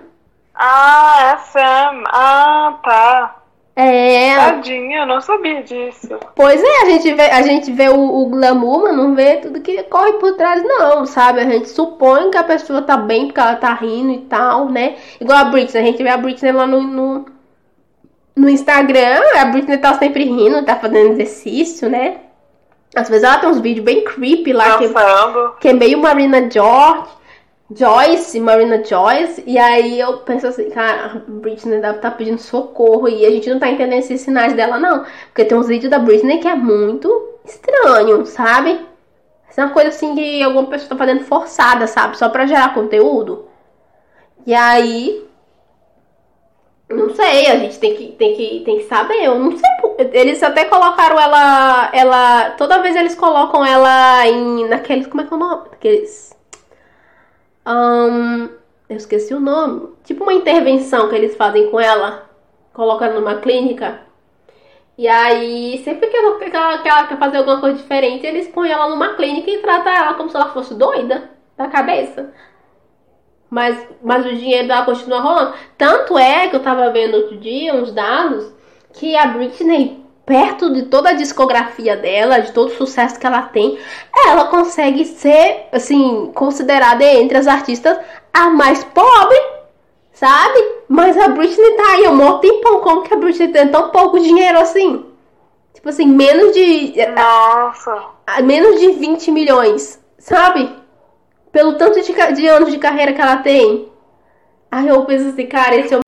Ah, é a Sam. Ah, tá. É, Tadinha, eu não sabia disso. pois é, a gente vê, a gente vê o, o glamour, mas não vê tudo que corre por trás, não, sabe? A gente supõe que a pessoa tá bem porque ela tá rindo e tal, né? Igual a Britney, a gente vê a Britney lá no, no, no Instagram, a Britney tá sempre rindo, tá fazendo exercício, né? Às vezes ela tem uns vídeos bem creepy lá, que, Dançando. que é meio Marina George, Joyce, Marina Joyce, e aí eu penso assim, cara, a Britney deve estar pedindo socorro e a gente não tá entendendo esses sinais dela, não. Porque tem uns vídeos da Britney que é muito estranho, sabe? Isso é uma coisa assim que alguma pessoa tá fazendo forçada, sabe? Só pra gerar conteúdo. E aí. Não sei, a gente tem que, tem que, tem que saber. Eu não sei. Eles até colocaram ela. ela toda vez eles colocam ela em. naqueles. Como é que é o nome? Aqueles. Um, eu esqueci o nome. Tipo uma intervenção que eles fazem com ela. Colocam ela numa clínica. E aí, sempre que ela, que, ela, que ela quer fazer alguma coisa diferente, eles põem ela numa clínica e tratam ela como se ela fosse doida da cabeça. Mas, mas o dinheiro dela continua rolando. Tanto é que eu tava vendo outro dia uns dados que a Britney, perto de toda a discografia dela, de todo o sucesso que ela tem, ela consegue ser, assim, considerada entre as artistas a mais pobre, sabe? Mas a Britney tá aí há um tempão. Como que a Britney tem tão pouco dinheiro assim? Tipo assim, menos de. Nossa! Menos de 20 milhões, sabe? Pelo tanto de, de anos de carreira que ela tem. Aí eu penso assim, cara, esse o...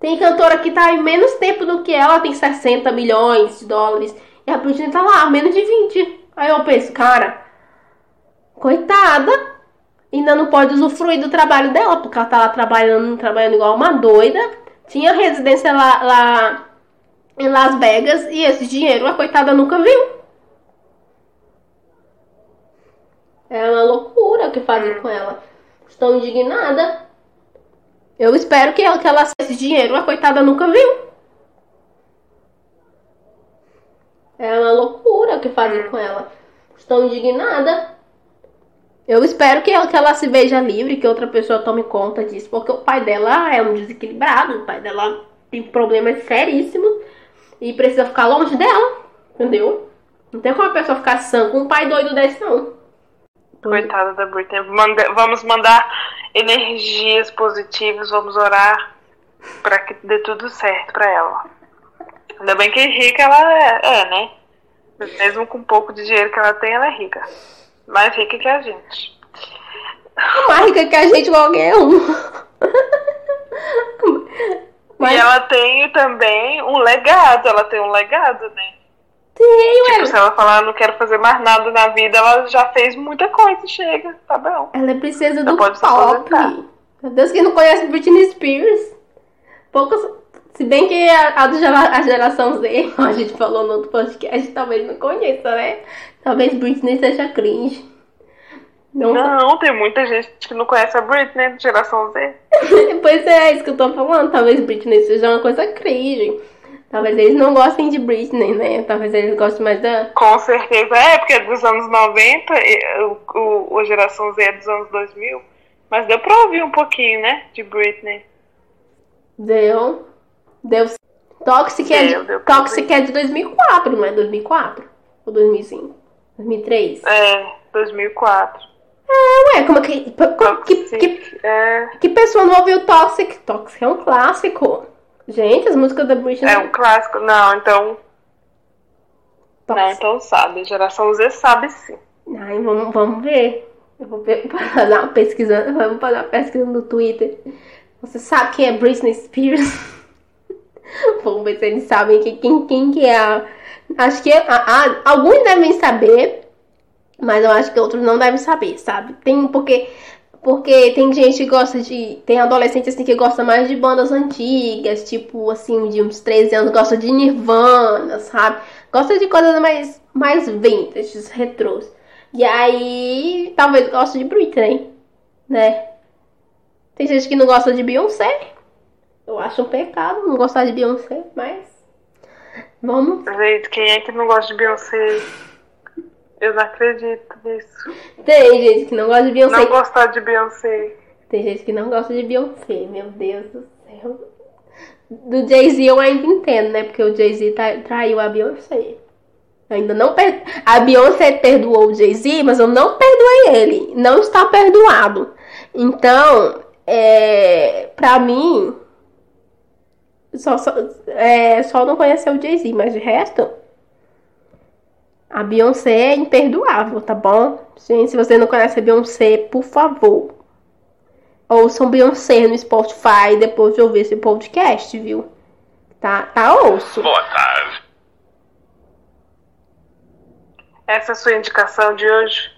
Tem cantora que tá em menos tempo do que ela, tem 60 milhões de dólares. E a Britney tá lá, menos de 20. Aí eu penso, cara, coitada, ainda não pode usufruir do trabalho dela, porque ela tá lá trabalhando, trabalhando igual uma doida. Tinha residência lá, lá em Las Vegas e esse dinheiro a coitada nunca viu. É uma loucura o que fazem com ela. Estou indignada. Eu espero que ela, que ela esse dinheiro a coitada nunca viu. É uma loucura o que fazem com ela. Estou indignada. Eu espero que ela, que ela se veja livre, que outra pessoa tome conta disso, porque o pai dela é um desequilibrado, o pai dela tem problemas seríssimos e precisa ficar longe dela, entendeu? Não tem como a pessoa ficar sã com um pai doido desse, não. Coitada da Britney. Manda, vamos mandar energias positivas, vamos orar para que dê tudo certo para ela. Ainda bem que rica ela é, é, né? Mesmo com pouco de dinheiro que ela tem, ela é rica. Mais rica que a gente. [laughs] Mais rica que a gente, qualquer um. Mas... E ela tem também um legado, ela tem um legado, né? Tem, tipo, se ela falar, não quero fazer mais nada na vida, ela já fez muita coisa, chega, tá bom. Ela é princesa do pode pop. Meu Deus, quem não conhece Britney Spears? Poucos. Se bem que a, a, a geração Z, [laughs] como a gente falou no outro podcast, talvez não conheça, né? Talvez Britney seja cringe. Não, não tem muita gente que não conhece a Britney, geração Z. [laughs] pois é, é isso que eu tô falando. Talvez Britney seja uma coisa cringe. Talvez eles não gostem de Britney, né? Talvez eles gostem mais da. Com certeza. É, porque é dos anos 90, o, o, o geração Z é dos anos 2000. Mas deu pra ouvir um pouquinho, né? De Britney. Deu. Deu. Toxic, deu, é, de, deu Toxic é de 2004, não é 2004? Ou 2005? 2003? É, 2004. É, ué, como que. que, que, é... que pessoa não ouviu Toxic? Toxic é um clássico. Gente, as músicas da Britney. É um clássico. Não, então. Não, então sabe. Geração Z sabe sim. Ai, vamos, vamos ver. Eu vou fazer uma [laughs] pesquisa. Vamos fazer uma pesquisa no Twitter. Você sabe quem é Britney Spears? [laughs] vamos ver se eles sabem que, quem, quem que é a. Acho que a, a, alguns devem saber, mas eu acho que outros não devem saber, sabe? Tem porque porque tem gente que gosta de. Tem adolescente assim que gosta mais de bandas antigas, tipo assim, de uns 13 anos, gosta de Nirvana, sabe? Gosta de coisas mais, mais vintage, retrôs. E aí, talvez goste de Britney, né? Tem gente que não gosta de Beyoncé. Eu acho um pecado não gostar de Beyoncé, mas. Vamos. Gente, quem é que não gosta de Beyoncé? Eu não acredito nisso. Tem gente que não gosta de Beyoncé. Não gostar de Beyoncé. Tem gente que não gosta de Beyoncé, meu Deus do céu. Do Jay-Z eu ainda entendo, né? Porque o Jay-Z traiu a Beyoncé. ainda não per... A Beyoncé perdoou o Jay-Z, mas eu não perdoei ele. Não está perdoado. Então, é... pra mim, só, só, é... só não conheceu o Jay-Z, mas de resto, a Beyoncé é imperdoável, tá bom? Gente, se você não conhece a Beyoncé, por favor, ouçam Beyoncé no Spotify depois de ouvir esse podcast, viu? Tá, tá ouço. Boa tarde. Essa é a sua indicação de hoje?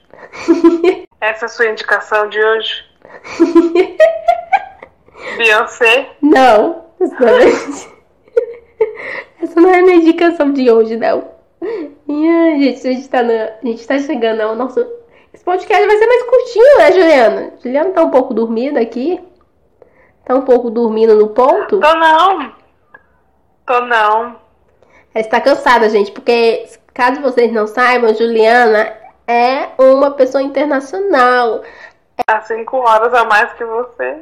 [laughs] Essa é a sua indicação de hoje? [laughs] Beyoncé? Não. Essa não é a minha indicação de hoje, não. Ai, gente, a gente tá, na, a gente tá chegando ao nosso. Esse podcast vai ser mais curtinho, né, Juliana? Juliana tá um pouco dormida aqui. Tá um pouco dormindo no ponto. Tô não. Tô não. Ela está cansada, gente, porque caso vocês não saibam, Juliana é uma pessoa internacional. Há cinco horas a mais que você.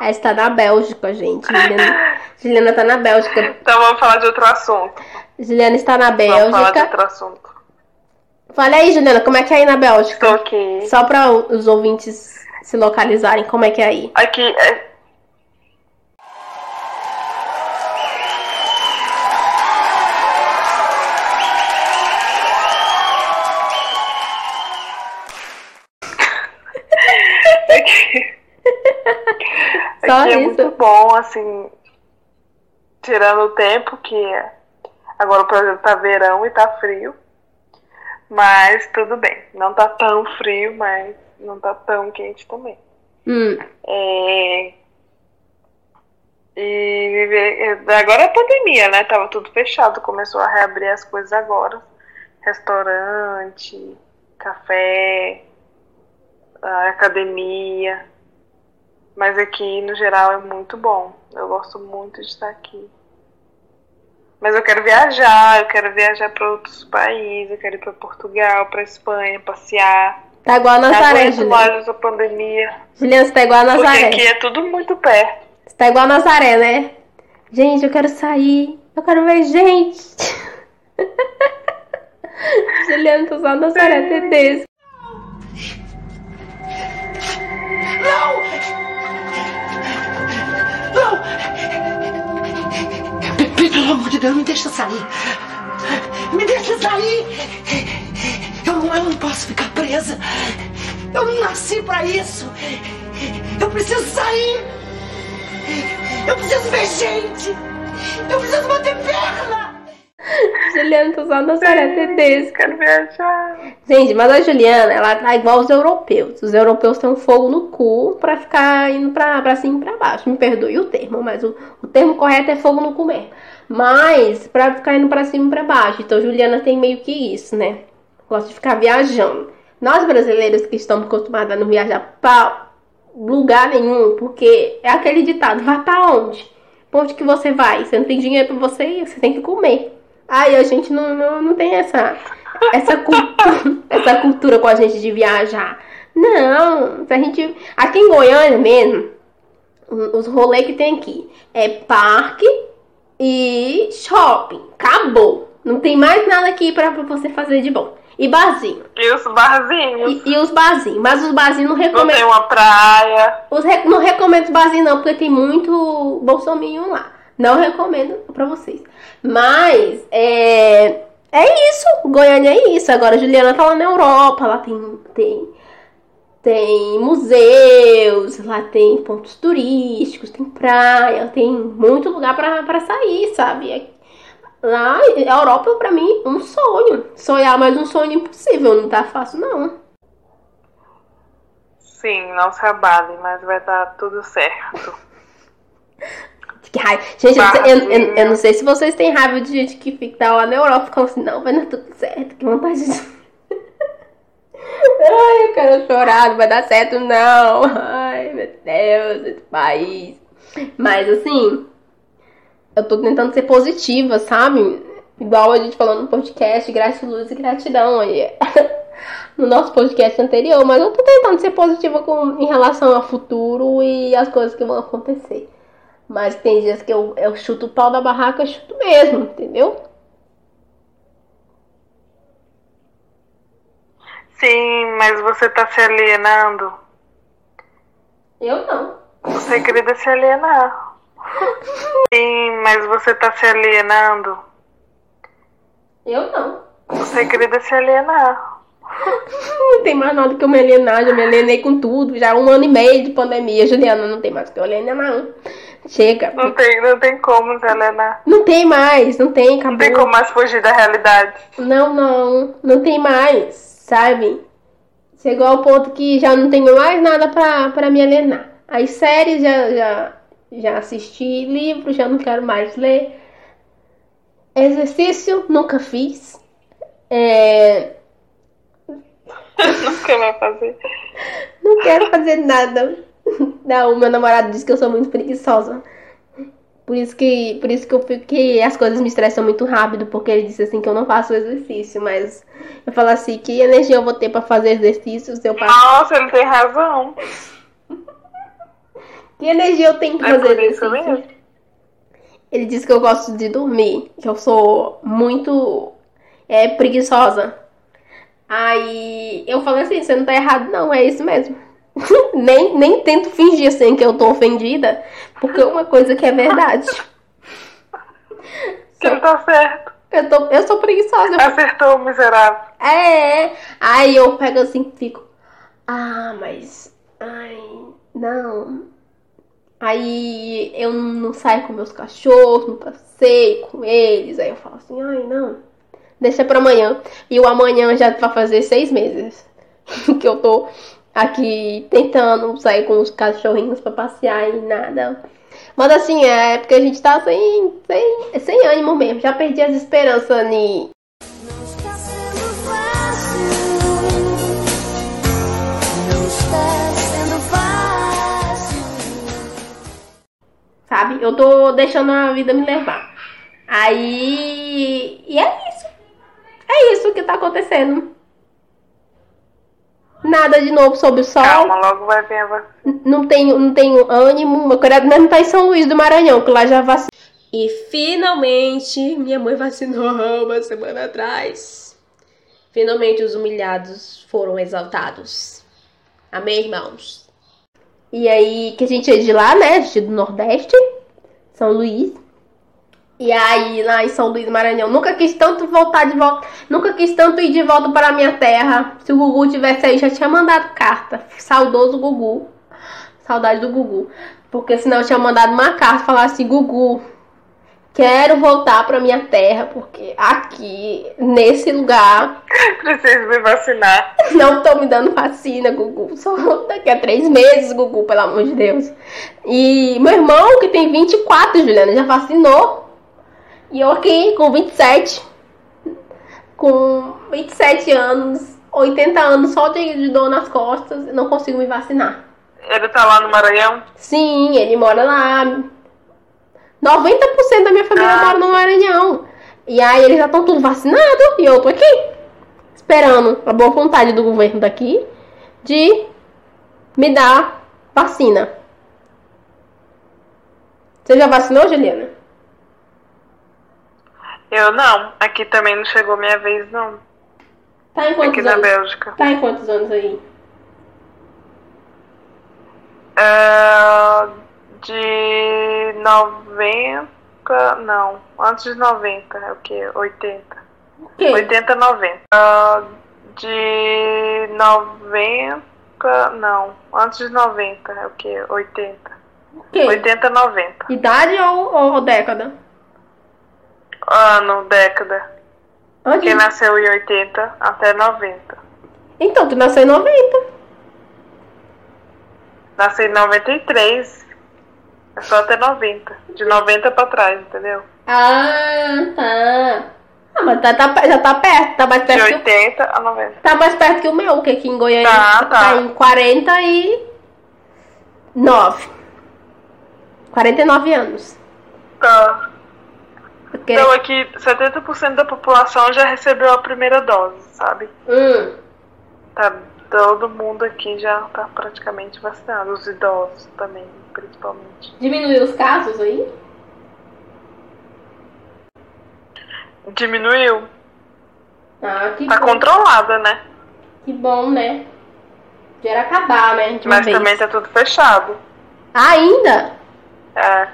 Ela está na Bélgica, gente. Juliana, Juliana tá na Bélgica. Então vamos falar de outro assunto. Juliana está na Bélgica. Fala aí, Juliana, como é que é aí na Bélgica? Tô aqui. Só para os ouvintes se localizarem, como é que é aí? Aqui é. Aqui, [laughs] Só aqui é isso. muito bom, assim, tirando o tempo que agora, por exemplo, tá verão e tá frio. Mas tudo bem. Não tá tão frio, mas não tá tão quente também. Hum, É... E viver... Agora é pandemia, né? Tava tudo fechado. Começou a reabrir as coisas agora. Restaurante, café, academia. Mas aqui, no geral, é muito bom. Eu gosto muito de estar aqui. Mas eu quero viajar, eu quero viajar para outros países, eu quero ir para Portugal, para Espanha, passear. tá igual a Não Nazaré, Juliana. mais essa pandemia. Juliana, você tá igual a Porque Nazaré. aqui é tudo muito perto. Você tá igual a Nazaré, né? Gente, eu quero sair. Eu quero ver gente. [laughs] Juliana, tô só a Nazaré Tedesco. Pe- Pelo amor de Deus, me deixa sair. Me deixa sair. Eu não, eu não posso ficar presa. Eu não nasci pra isso. Eu preciso sair. Eu preciso ver gente. Eu preciso bater perna. Juliana, tô só a Nazaré Tedesco. Quero viajar. Gente, mas a Juliana, ela tá igual os europeus. Os europeus têm um fogo no cu pra ficar indo pra, pra cima e pra baixo. Me perdoe o termo, mas o, o termo correto é fogo no cu mesmo. Mas pra ficar indo pra cima e pra baixo. Então, Juliana tem meio que isso, né? Gosta de ficar viajando. Nós brasileiros que estamos acostumados a não viajar pra lugar nenhum, porque é aquele ditado: vai pra onde? Onde que você vai? Você não tem dinheiro pra você ir, você tem que comer. Aí a gente não, não, não tem essa, essa, cultura, [laughs] essa cultura com a gente de viajar. Não, se a gente. Aqui em Goiânia mesmo, os rolês que tem aqui é parque e shopping. Acabou. Não tem mais nada aqui pra, pra você fazer de bom. E barzinho. E os barzinhos. E, e os barzinhos. Mas os barzinhos não Não recomendo. tem uma praia. Os Não recomendo os barzinhos não, porque tem muito bolsominho lá. Não recomendo pra vocês. Mas, é... É isso. Goiânia é isso. Agora, a Juliana tá lá na Europa. Lá tem... Tem, tem museus. Lá tem pontos turísticos. Tem praia. Tem muito lugar pra, pra sair, sabe? É- Lá, a Europa, pra mim, um sonho. Sonhar, mas um sonho impossível. Não tá fácil, não. Sim, não se abale, mas vai dar tudo certo. [laughs] Que raiva. Gente, eu, eu, eu- eu não sei se vocês têm raiva de gente que fica lá na Europa ficando assim, não, vai dar tudo certo, que vontade de. Ai, eu quero chorar, não vai dar certo, não. Ai, meu Deus, esse país. Mas assim, eu tô tentando ser positiva, sabe? Igual a gente falou no podcast, gratiluz e gratidão aí. [laughs] No nosso podcast anterior, mas eu tô tentando ser positiva com, em relação ao futuro e as coisas que vão acontecer. Mas tem dias que eu, eu chuto o pau da barraca, eu chuto mesmo, entendeu? Sim, mas você tá se alienando. Eu não. Você querida se alienar. Sim, mas você tá se alienando. Eu não. Você querida se alienar. Não tem mais nada que eu me alienar, já me alienei com tudo. Já um ano e meio de pandemia, Juliana, não tem mais o que eu alienar, não. Chega. Não tem, não tem como se alienar. Não tem mais, não tem, acabou. Não tem como mais fugir da realidade. Não, não, não tem mais, sabe? Chegou ao ponto que já não tenho mais nada pra me alienar. As séries já, já, Já assisti livro, já não quero mais ler. Exercício, nunca fiz. É, [laughs] Nunca vai fazer. Não quero fazer nada. [laughs] Não, meu namorado disse que eu sou muito preguiçosa. Por isso que, por isso que eu que as coisas me estressam muito rápido, porque ele disse assim que eu não faço exercício, mas eu falo assim, que energia eu vou ter pra fazer exercício se eu passo? Nossa, ele tem razão. [laughs] Que energia eu tenho pra É fazer exercício? mesmo. Ele disse que eu gosto de dormir, que eu sou muito é, preguiçosa. Aí eu falei assim, você não tá errado não, é isso mesmo. [laughs] nem, nem tento fingir assim que eu tô ofendida, porque é uma coisa que é verdade. Que ele tá certo. Eu, tô, eu sou preguiçosa. Acertou miserável. É. Aí eu pego assim, fico. Ah, mas. Ai, não. Aí eu não saio com meus cachorros, não passeio com eles. Aí eu falo assim, ai, não. Deixa pra amanhã. E o amanhã já vai fazer seis meses [laughs] que eu tô aqui tentando sair com os cachorrinhos pra passear e nada. Mas assim, é porque a gente tá sem, sem, sem ânimo mesmo. Já perdi as esperanças fácil. sabe? Eu tô deixando a vida me levar. Aí. E é isso. É isso que tá acontecendo. Nada de novo sob o sol. Calma, logo vai vir a vacina. Não tenho, não tenho ânimo. Meu criado mesmo tá em São Luís do Maranhão, que lá já vacinou. E finalmente minha mãe vacinou uma semana atrás. Finalmente os humilhados foram exaltados. Amém, irmãos? E aí, que a gente é de lá, né? A gente é do Nordeste, São Luís. E aí, lá em São Luís do Maranhão, nunca quis tanto voltar de volta, nunca quis tanto ir de volta para a minha terra. Se o Gugu tivesse aí, já tinha mandado carta. Saudoso Gugu. Saudade do Gugu. Porque senão eu tinha mandado uma carta falar assim, Gugu, quero voltar para minha terra, porque aqui, nesse lugar, [laughs] Preciso me vacinar. [laughs] não tô me dando vacina, Gugu. Só [laughs] daqui a três meses, Gugu, pelo amor de Deus. E meu irmão, que tem 24, Juliana, já vacinou. E eu aqui, com 27. Com 27 anos, 80 anos só de, de dor nas costas, não consigo me vacinar. Ele tá lá no Maranhão? Sim, ele mora lá. 90% da minha família Ah. mora no Maranhão. E aí eles já estão tudo vacinados e eu tô aqui. Esperando a boa vontade do governo daqui de me dar vacina. Você já vacinou, Juliana? Eu não. Aqui também não chegou minha vez, não. Tá em Aqui quantos na anos? Bélgica. Tá em quantos anos aí? Ah, de 90. Não. Antes de 90. É o quê? 80. O quê? 80, 90. Ah, de 90. Não. Antes de 90. É o quê? 80. O quê? 80, 90. Idade ou, ou década? Ano, década. Antes... Quem nasceu em 80 até 90. Então, tu nasceu em 90. Nasci em 93. É só até 90. De 90 pra trás, entendeu? Ah, tá. Ah, mas tá, tá- já tá perto, tá mais De perto que o 80 a 90. Tá mais perto que o meu, que aqui em Goiânia Tá, tá. em 49. 49 anos. Tá. Porque... Então aqui 70% da população já recebeu a primeira dose, sabe? Hum, Tá, todo mundo aqui já tá praticamente vacinado. Os idosos também, principalmente. diminuiu os casos aí? Diminuiu. Ah, que Tá bom. controlada, né? Que bom, né? Já era acabar, né? Mas vez. também tá tudo fechado. Ainda? É.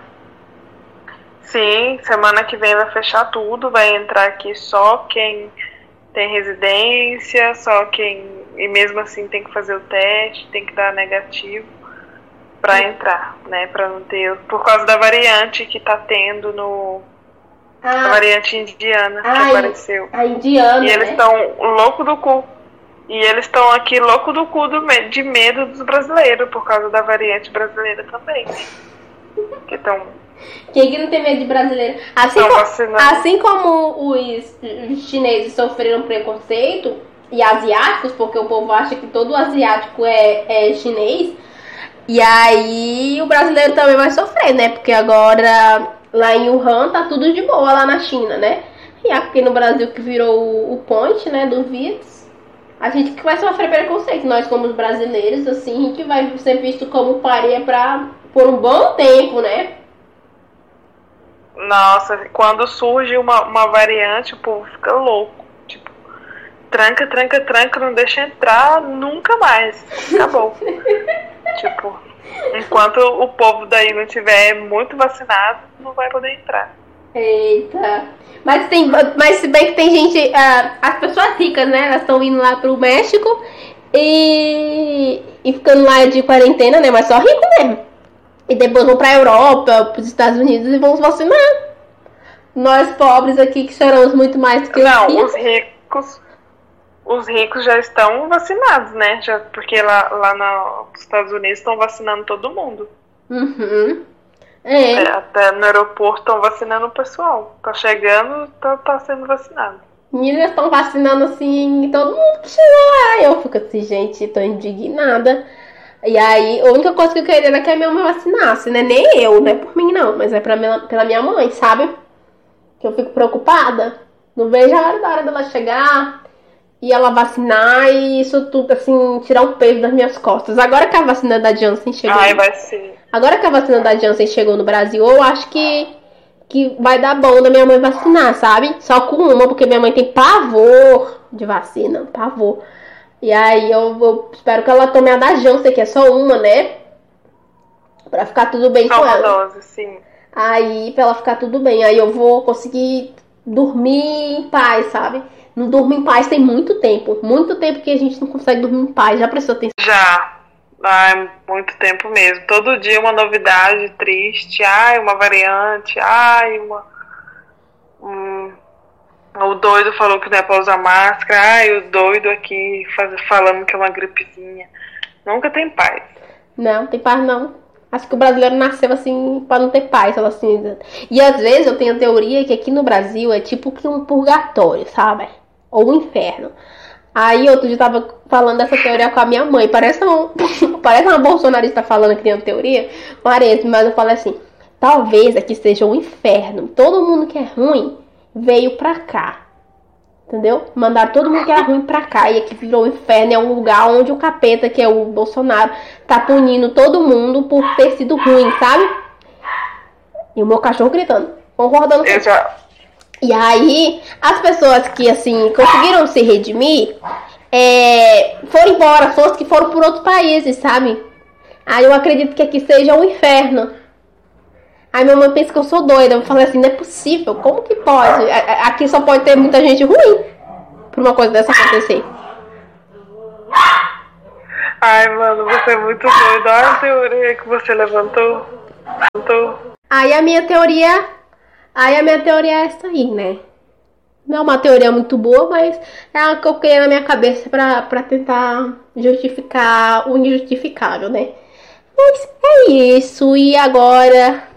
Sim, semana que vem vai fechar tudo, vai entrar aqui só quem tem residência, só quem. E mesmo assim tem que fazer o teste, tem que dar negativo pra entrar, né? Pra não ter. Por causa da variante que tá tendo no. A Ah, variante indiana que apareceu. a indiana, E eles né? estão louco do cu. E eles estão aqui louco do cu do de medo dos brasileiros, por causa da variante brasileira também. né? Que estão. Quem que não tem medo de brasileiro? Assim, Não, co- vacina- assim como os, os chineses sofreram preconceito, e asiáticos, porque o povo acha que todo asiático é, é chinês, e aí o brasileiro também vai sofrer, né? Porque agora lá em Wuhan tá tudo de boa lá na China, né? E aqui no Brasil que virou o, o ponte, né, do vírus, a gente que vai sofrer preconceito. Nós como brasileiros, assim, a gente vai ser visto como paria pra, por um bom tempo, né? Nossa, quando surge uma, uma variante, o povo fica louco. Tipo, tranca, tranca, tranca, não deixa entrar nunca mais. Acabou. [laughs] tipo, enquanto o povo daí não tiver muito vacinado, não vai poder entrar. Eita. Mas tem, mas se bem que tem gente, ah, as pessoas ricas, né? Elas estão indo lá pro México e, e ficando lá de quarentena, né? Mas só rico mesmo. E depois vão pra Europa, pros Estados Unidos e vão se vacinar. Nós pobres aqui que choramos muito mais do que os Não, ricos. os ricos. Os ricos já estão vacinados, né? Já, porque lá, lá na- nos Estados Unidos estão vacinando todo mundo. Uhum. É. É, até no aeroporto estão vacinando o pessoal. Tá chegando, tá, tá sendo vacinado. Meninas estão vacinando assim, todo mundo que chegou lá. Eu fico assim, gente, tô indignada. E aí, a única coisa que eu queria era que a minha mãe vacinasse, né? Nem eu, não é por mim não, mas é pra minha, pela minha mãe, sabe? Que eu fico preocupada. Não vejo a hora da hora dela chegar e ela vacinar e isso tudo, assim, tirar um peso das minhas costas. Agora que a vacina da Janssen chegou. Ai, vai ser. Agora que a vacina da Janssen chegou no Brasil, eu acho que, que vai dar bom da minha mãe vacinar, sabe? Só com uma, porque minha mãe tem pavor de vacina, pavor. E aí eu, eu espero que ela tome a da Janssen, que é só uma, né? Pra ficar tudo bem Só com uma ela. dose, sim. Aí, pra ela ficar tudo bem. Aí eu vou conseguir dormir em paz, sabe? Não durmo em paz tem muito tempo. Muito tempo que a gente não consegue dormir em paz. Já prestou atenção? Já. Ai, muito tempo mesmo. Todo dia uma novidade triste. Ai, uma variante. Ai, uma. Hum, o doido falou que não é pra usar máscara. Ai, o doido aqui faz, falando que é uma gripezinha. Nunca tem paz. Não, tem paz não. Acho que o brasileiro nasceu assim pra não ter paz, assim. E às vezes eu tenho a teoria que aqui no Brasil é tipo que um purgatório, sabe? Ou um inferno. Aí outro dia eu tava falando dessa teoria com a minha mãe. Parece um, [laughs] parece uma bolsonarista falando que tem uma teoria. Parece, mas eu falei assim: talvez aqui seja um inferno. Todo mundo que é ruim veio pra cá. Entendeu? Mandaram todo mundo que era ruim pra cá. E aqui virou um inferno. É um lugar onde o capeta, que é o Bolsonaro, tá punindo todo mundo por ter sido ruim, sabe? E o meu cachorro gritando, concordando com já. e aí, as pessoas que, assim, conseguiram se redimir, é, foram embora, foram que foram por outros países, sabe? Aí eu acredito que aqui seja um inferno. Aí minha mãe pensa que eu sou doida. Eu falei assim, não é possível, como que pode? Aqui só pode ter muita gente ruim por uma coisa dessa acontecer. Ai, mano, você é muito doido. Olha a teoria que você levantou. levantou. Aí a minha teoria. Aí a minha teoria é essa aí, né? Não é uma teoria muito boa, mas é uma que eu criei na minha cabeça pra, pra tentar justificar o injustificável, né? Mas é isso. E agora,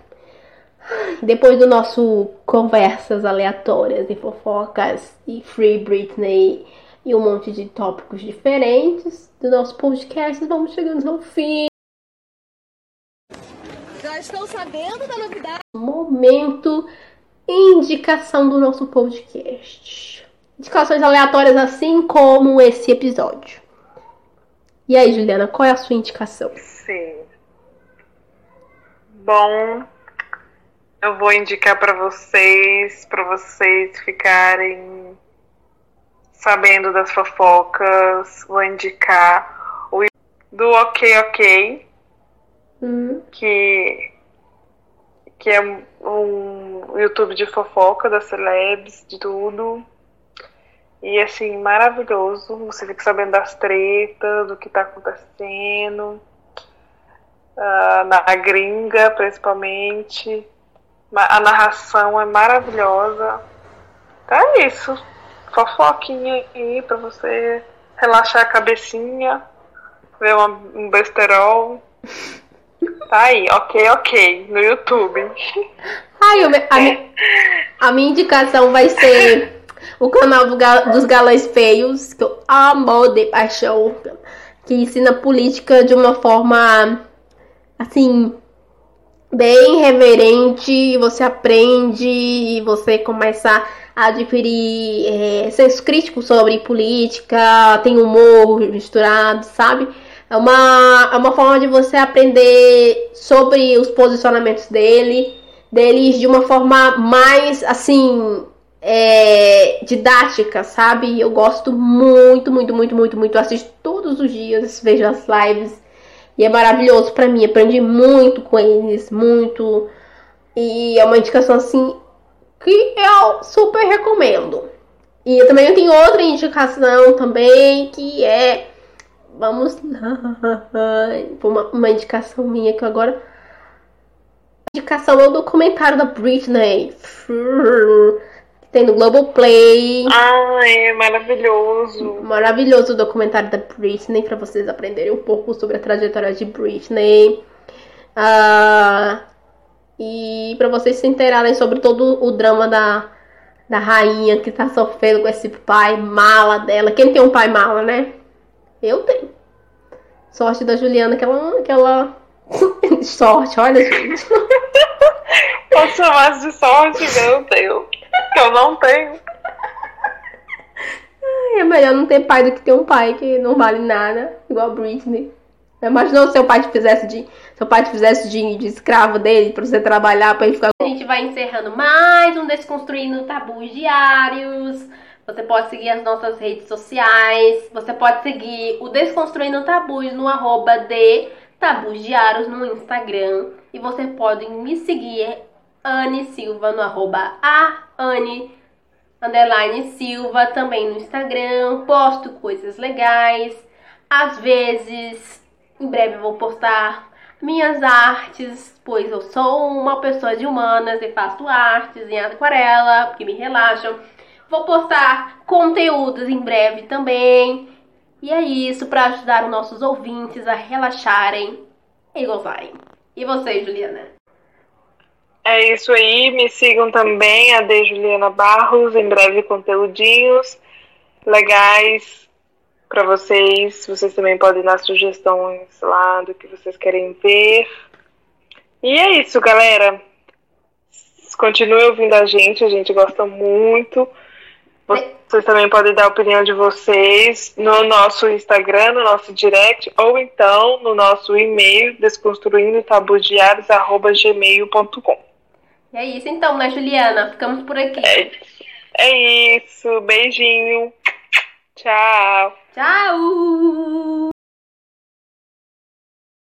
depois do nosso conversas aleatórias e fofocas e Free Britney e um monte de tópicos diferentes do nosso podcast, vamos chegando ao fim. Já estão sabendo da novidade? momento indicação do nosso podcast. Indicações aleatórias assim como esse episódio. E aí, Juliana, qual é a sua indicação? Sim. Bom, eu vou indicar pra vocês, pra vocês ficarem sabendo das fofocas. Vou indicar o do Ok Ok, Hum, que que é um YouTube de fofoca das celebs, de tudo. E assim, maravilhoso. Você fica sabendo das tretas, do que tá acontecendo. Ah, na gringa, principalmente. A narração é maravilhosa. Então é isso. Fofoquinha aí pra você relaxar a cabecinha, ver uma- um besterol. [laughs] Tá aí, ok, ok, no YouTube. [laughs] Ai, a, mi- a minha indicação vai ser o canal do dos galãs feios, que eu amo de paixão, que ensina política de uma forma assim bem reverente, você aprende e você começa a adquirir é, senso crítico sobre política, tem humor misturado, sabe? É uma, é uma forma de você aprender sobre os posicionamentos dele, deles de uma forma mais assim é, didática, sabe? Eu gosto muito, muito, muito, muito, muito. Assisto todos os dias, vejo as lives. E é maravilhoso pra mim. Aprendi muito com eles, muito. E é uma indicação assim que eu super recomendo. E eu também tenho outra indicação também que é. Vamos lá. [laughs] Uma, uma indicação minha que agora. Indicação é o documentário da Britney. Tem no Globoplay. Ai, é maravilhoso. Maravilhoso o documentário da Britney para vocês aprenderem um pouco sobre a trajetória de Britney. Ah, e para vocês se inteirarem sobre todo o drama da, da rainha que tá sofrendo com esse pai mala dela. Quem tem um pai mala, né? Eu tenho. Sorte da Juliana que ela. Que ela... [laughs] Sorte, olha, gente. [laughs] Pode chamar de sorte, meu Deus. [laughs] Eu não tenho. É melhor não ter pai do que ter um pai que não vale nada, igual a Britney. Imaginou se seu pai te fizesse de. Seu pai te fizesse de, de escravo dele pra você trabalhar pra ele ficar. A gente vai encerrando mais um Desconstruindo Tabus Diários. Você pode seguir as nossas redes sociais. Você pode seguir o Desconstruindo Tabus no arroba de Tabus Diários no Instagram. E você pode me seguir, Anne Silva, no arroba a Anne underline Silva também no Instagram. Posto coisas legais. Às vezes, em breve vou postar minhas artes, pois eu sou uma pessoa de humanas e faço artes em aquarela, porque me relaxam. Vou postar conteúdos em breve também. E é isso para ajudar os nossos ouvintes a relaxarem e gozarem. E você, Juliana? É isso aí, me sigam também, a de Juliana Barros, em breve conteúdinhos legais para vocês. Vocês também podem dar sugestões lá do que vocês querem ver. E é isso, galera. Continue ouvindo a gente, a gente gosta muito. Vocês também podem dar a opinião de vocês no nosso Instagram, no nosso direct, ou então no nosso e-mail, desconstruindotabudiários.gmail.com. E é isso então, né, Juliana? Ficamos por aqui. É, é isso, beijinho. Tchau. Tchau!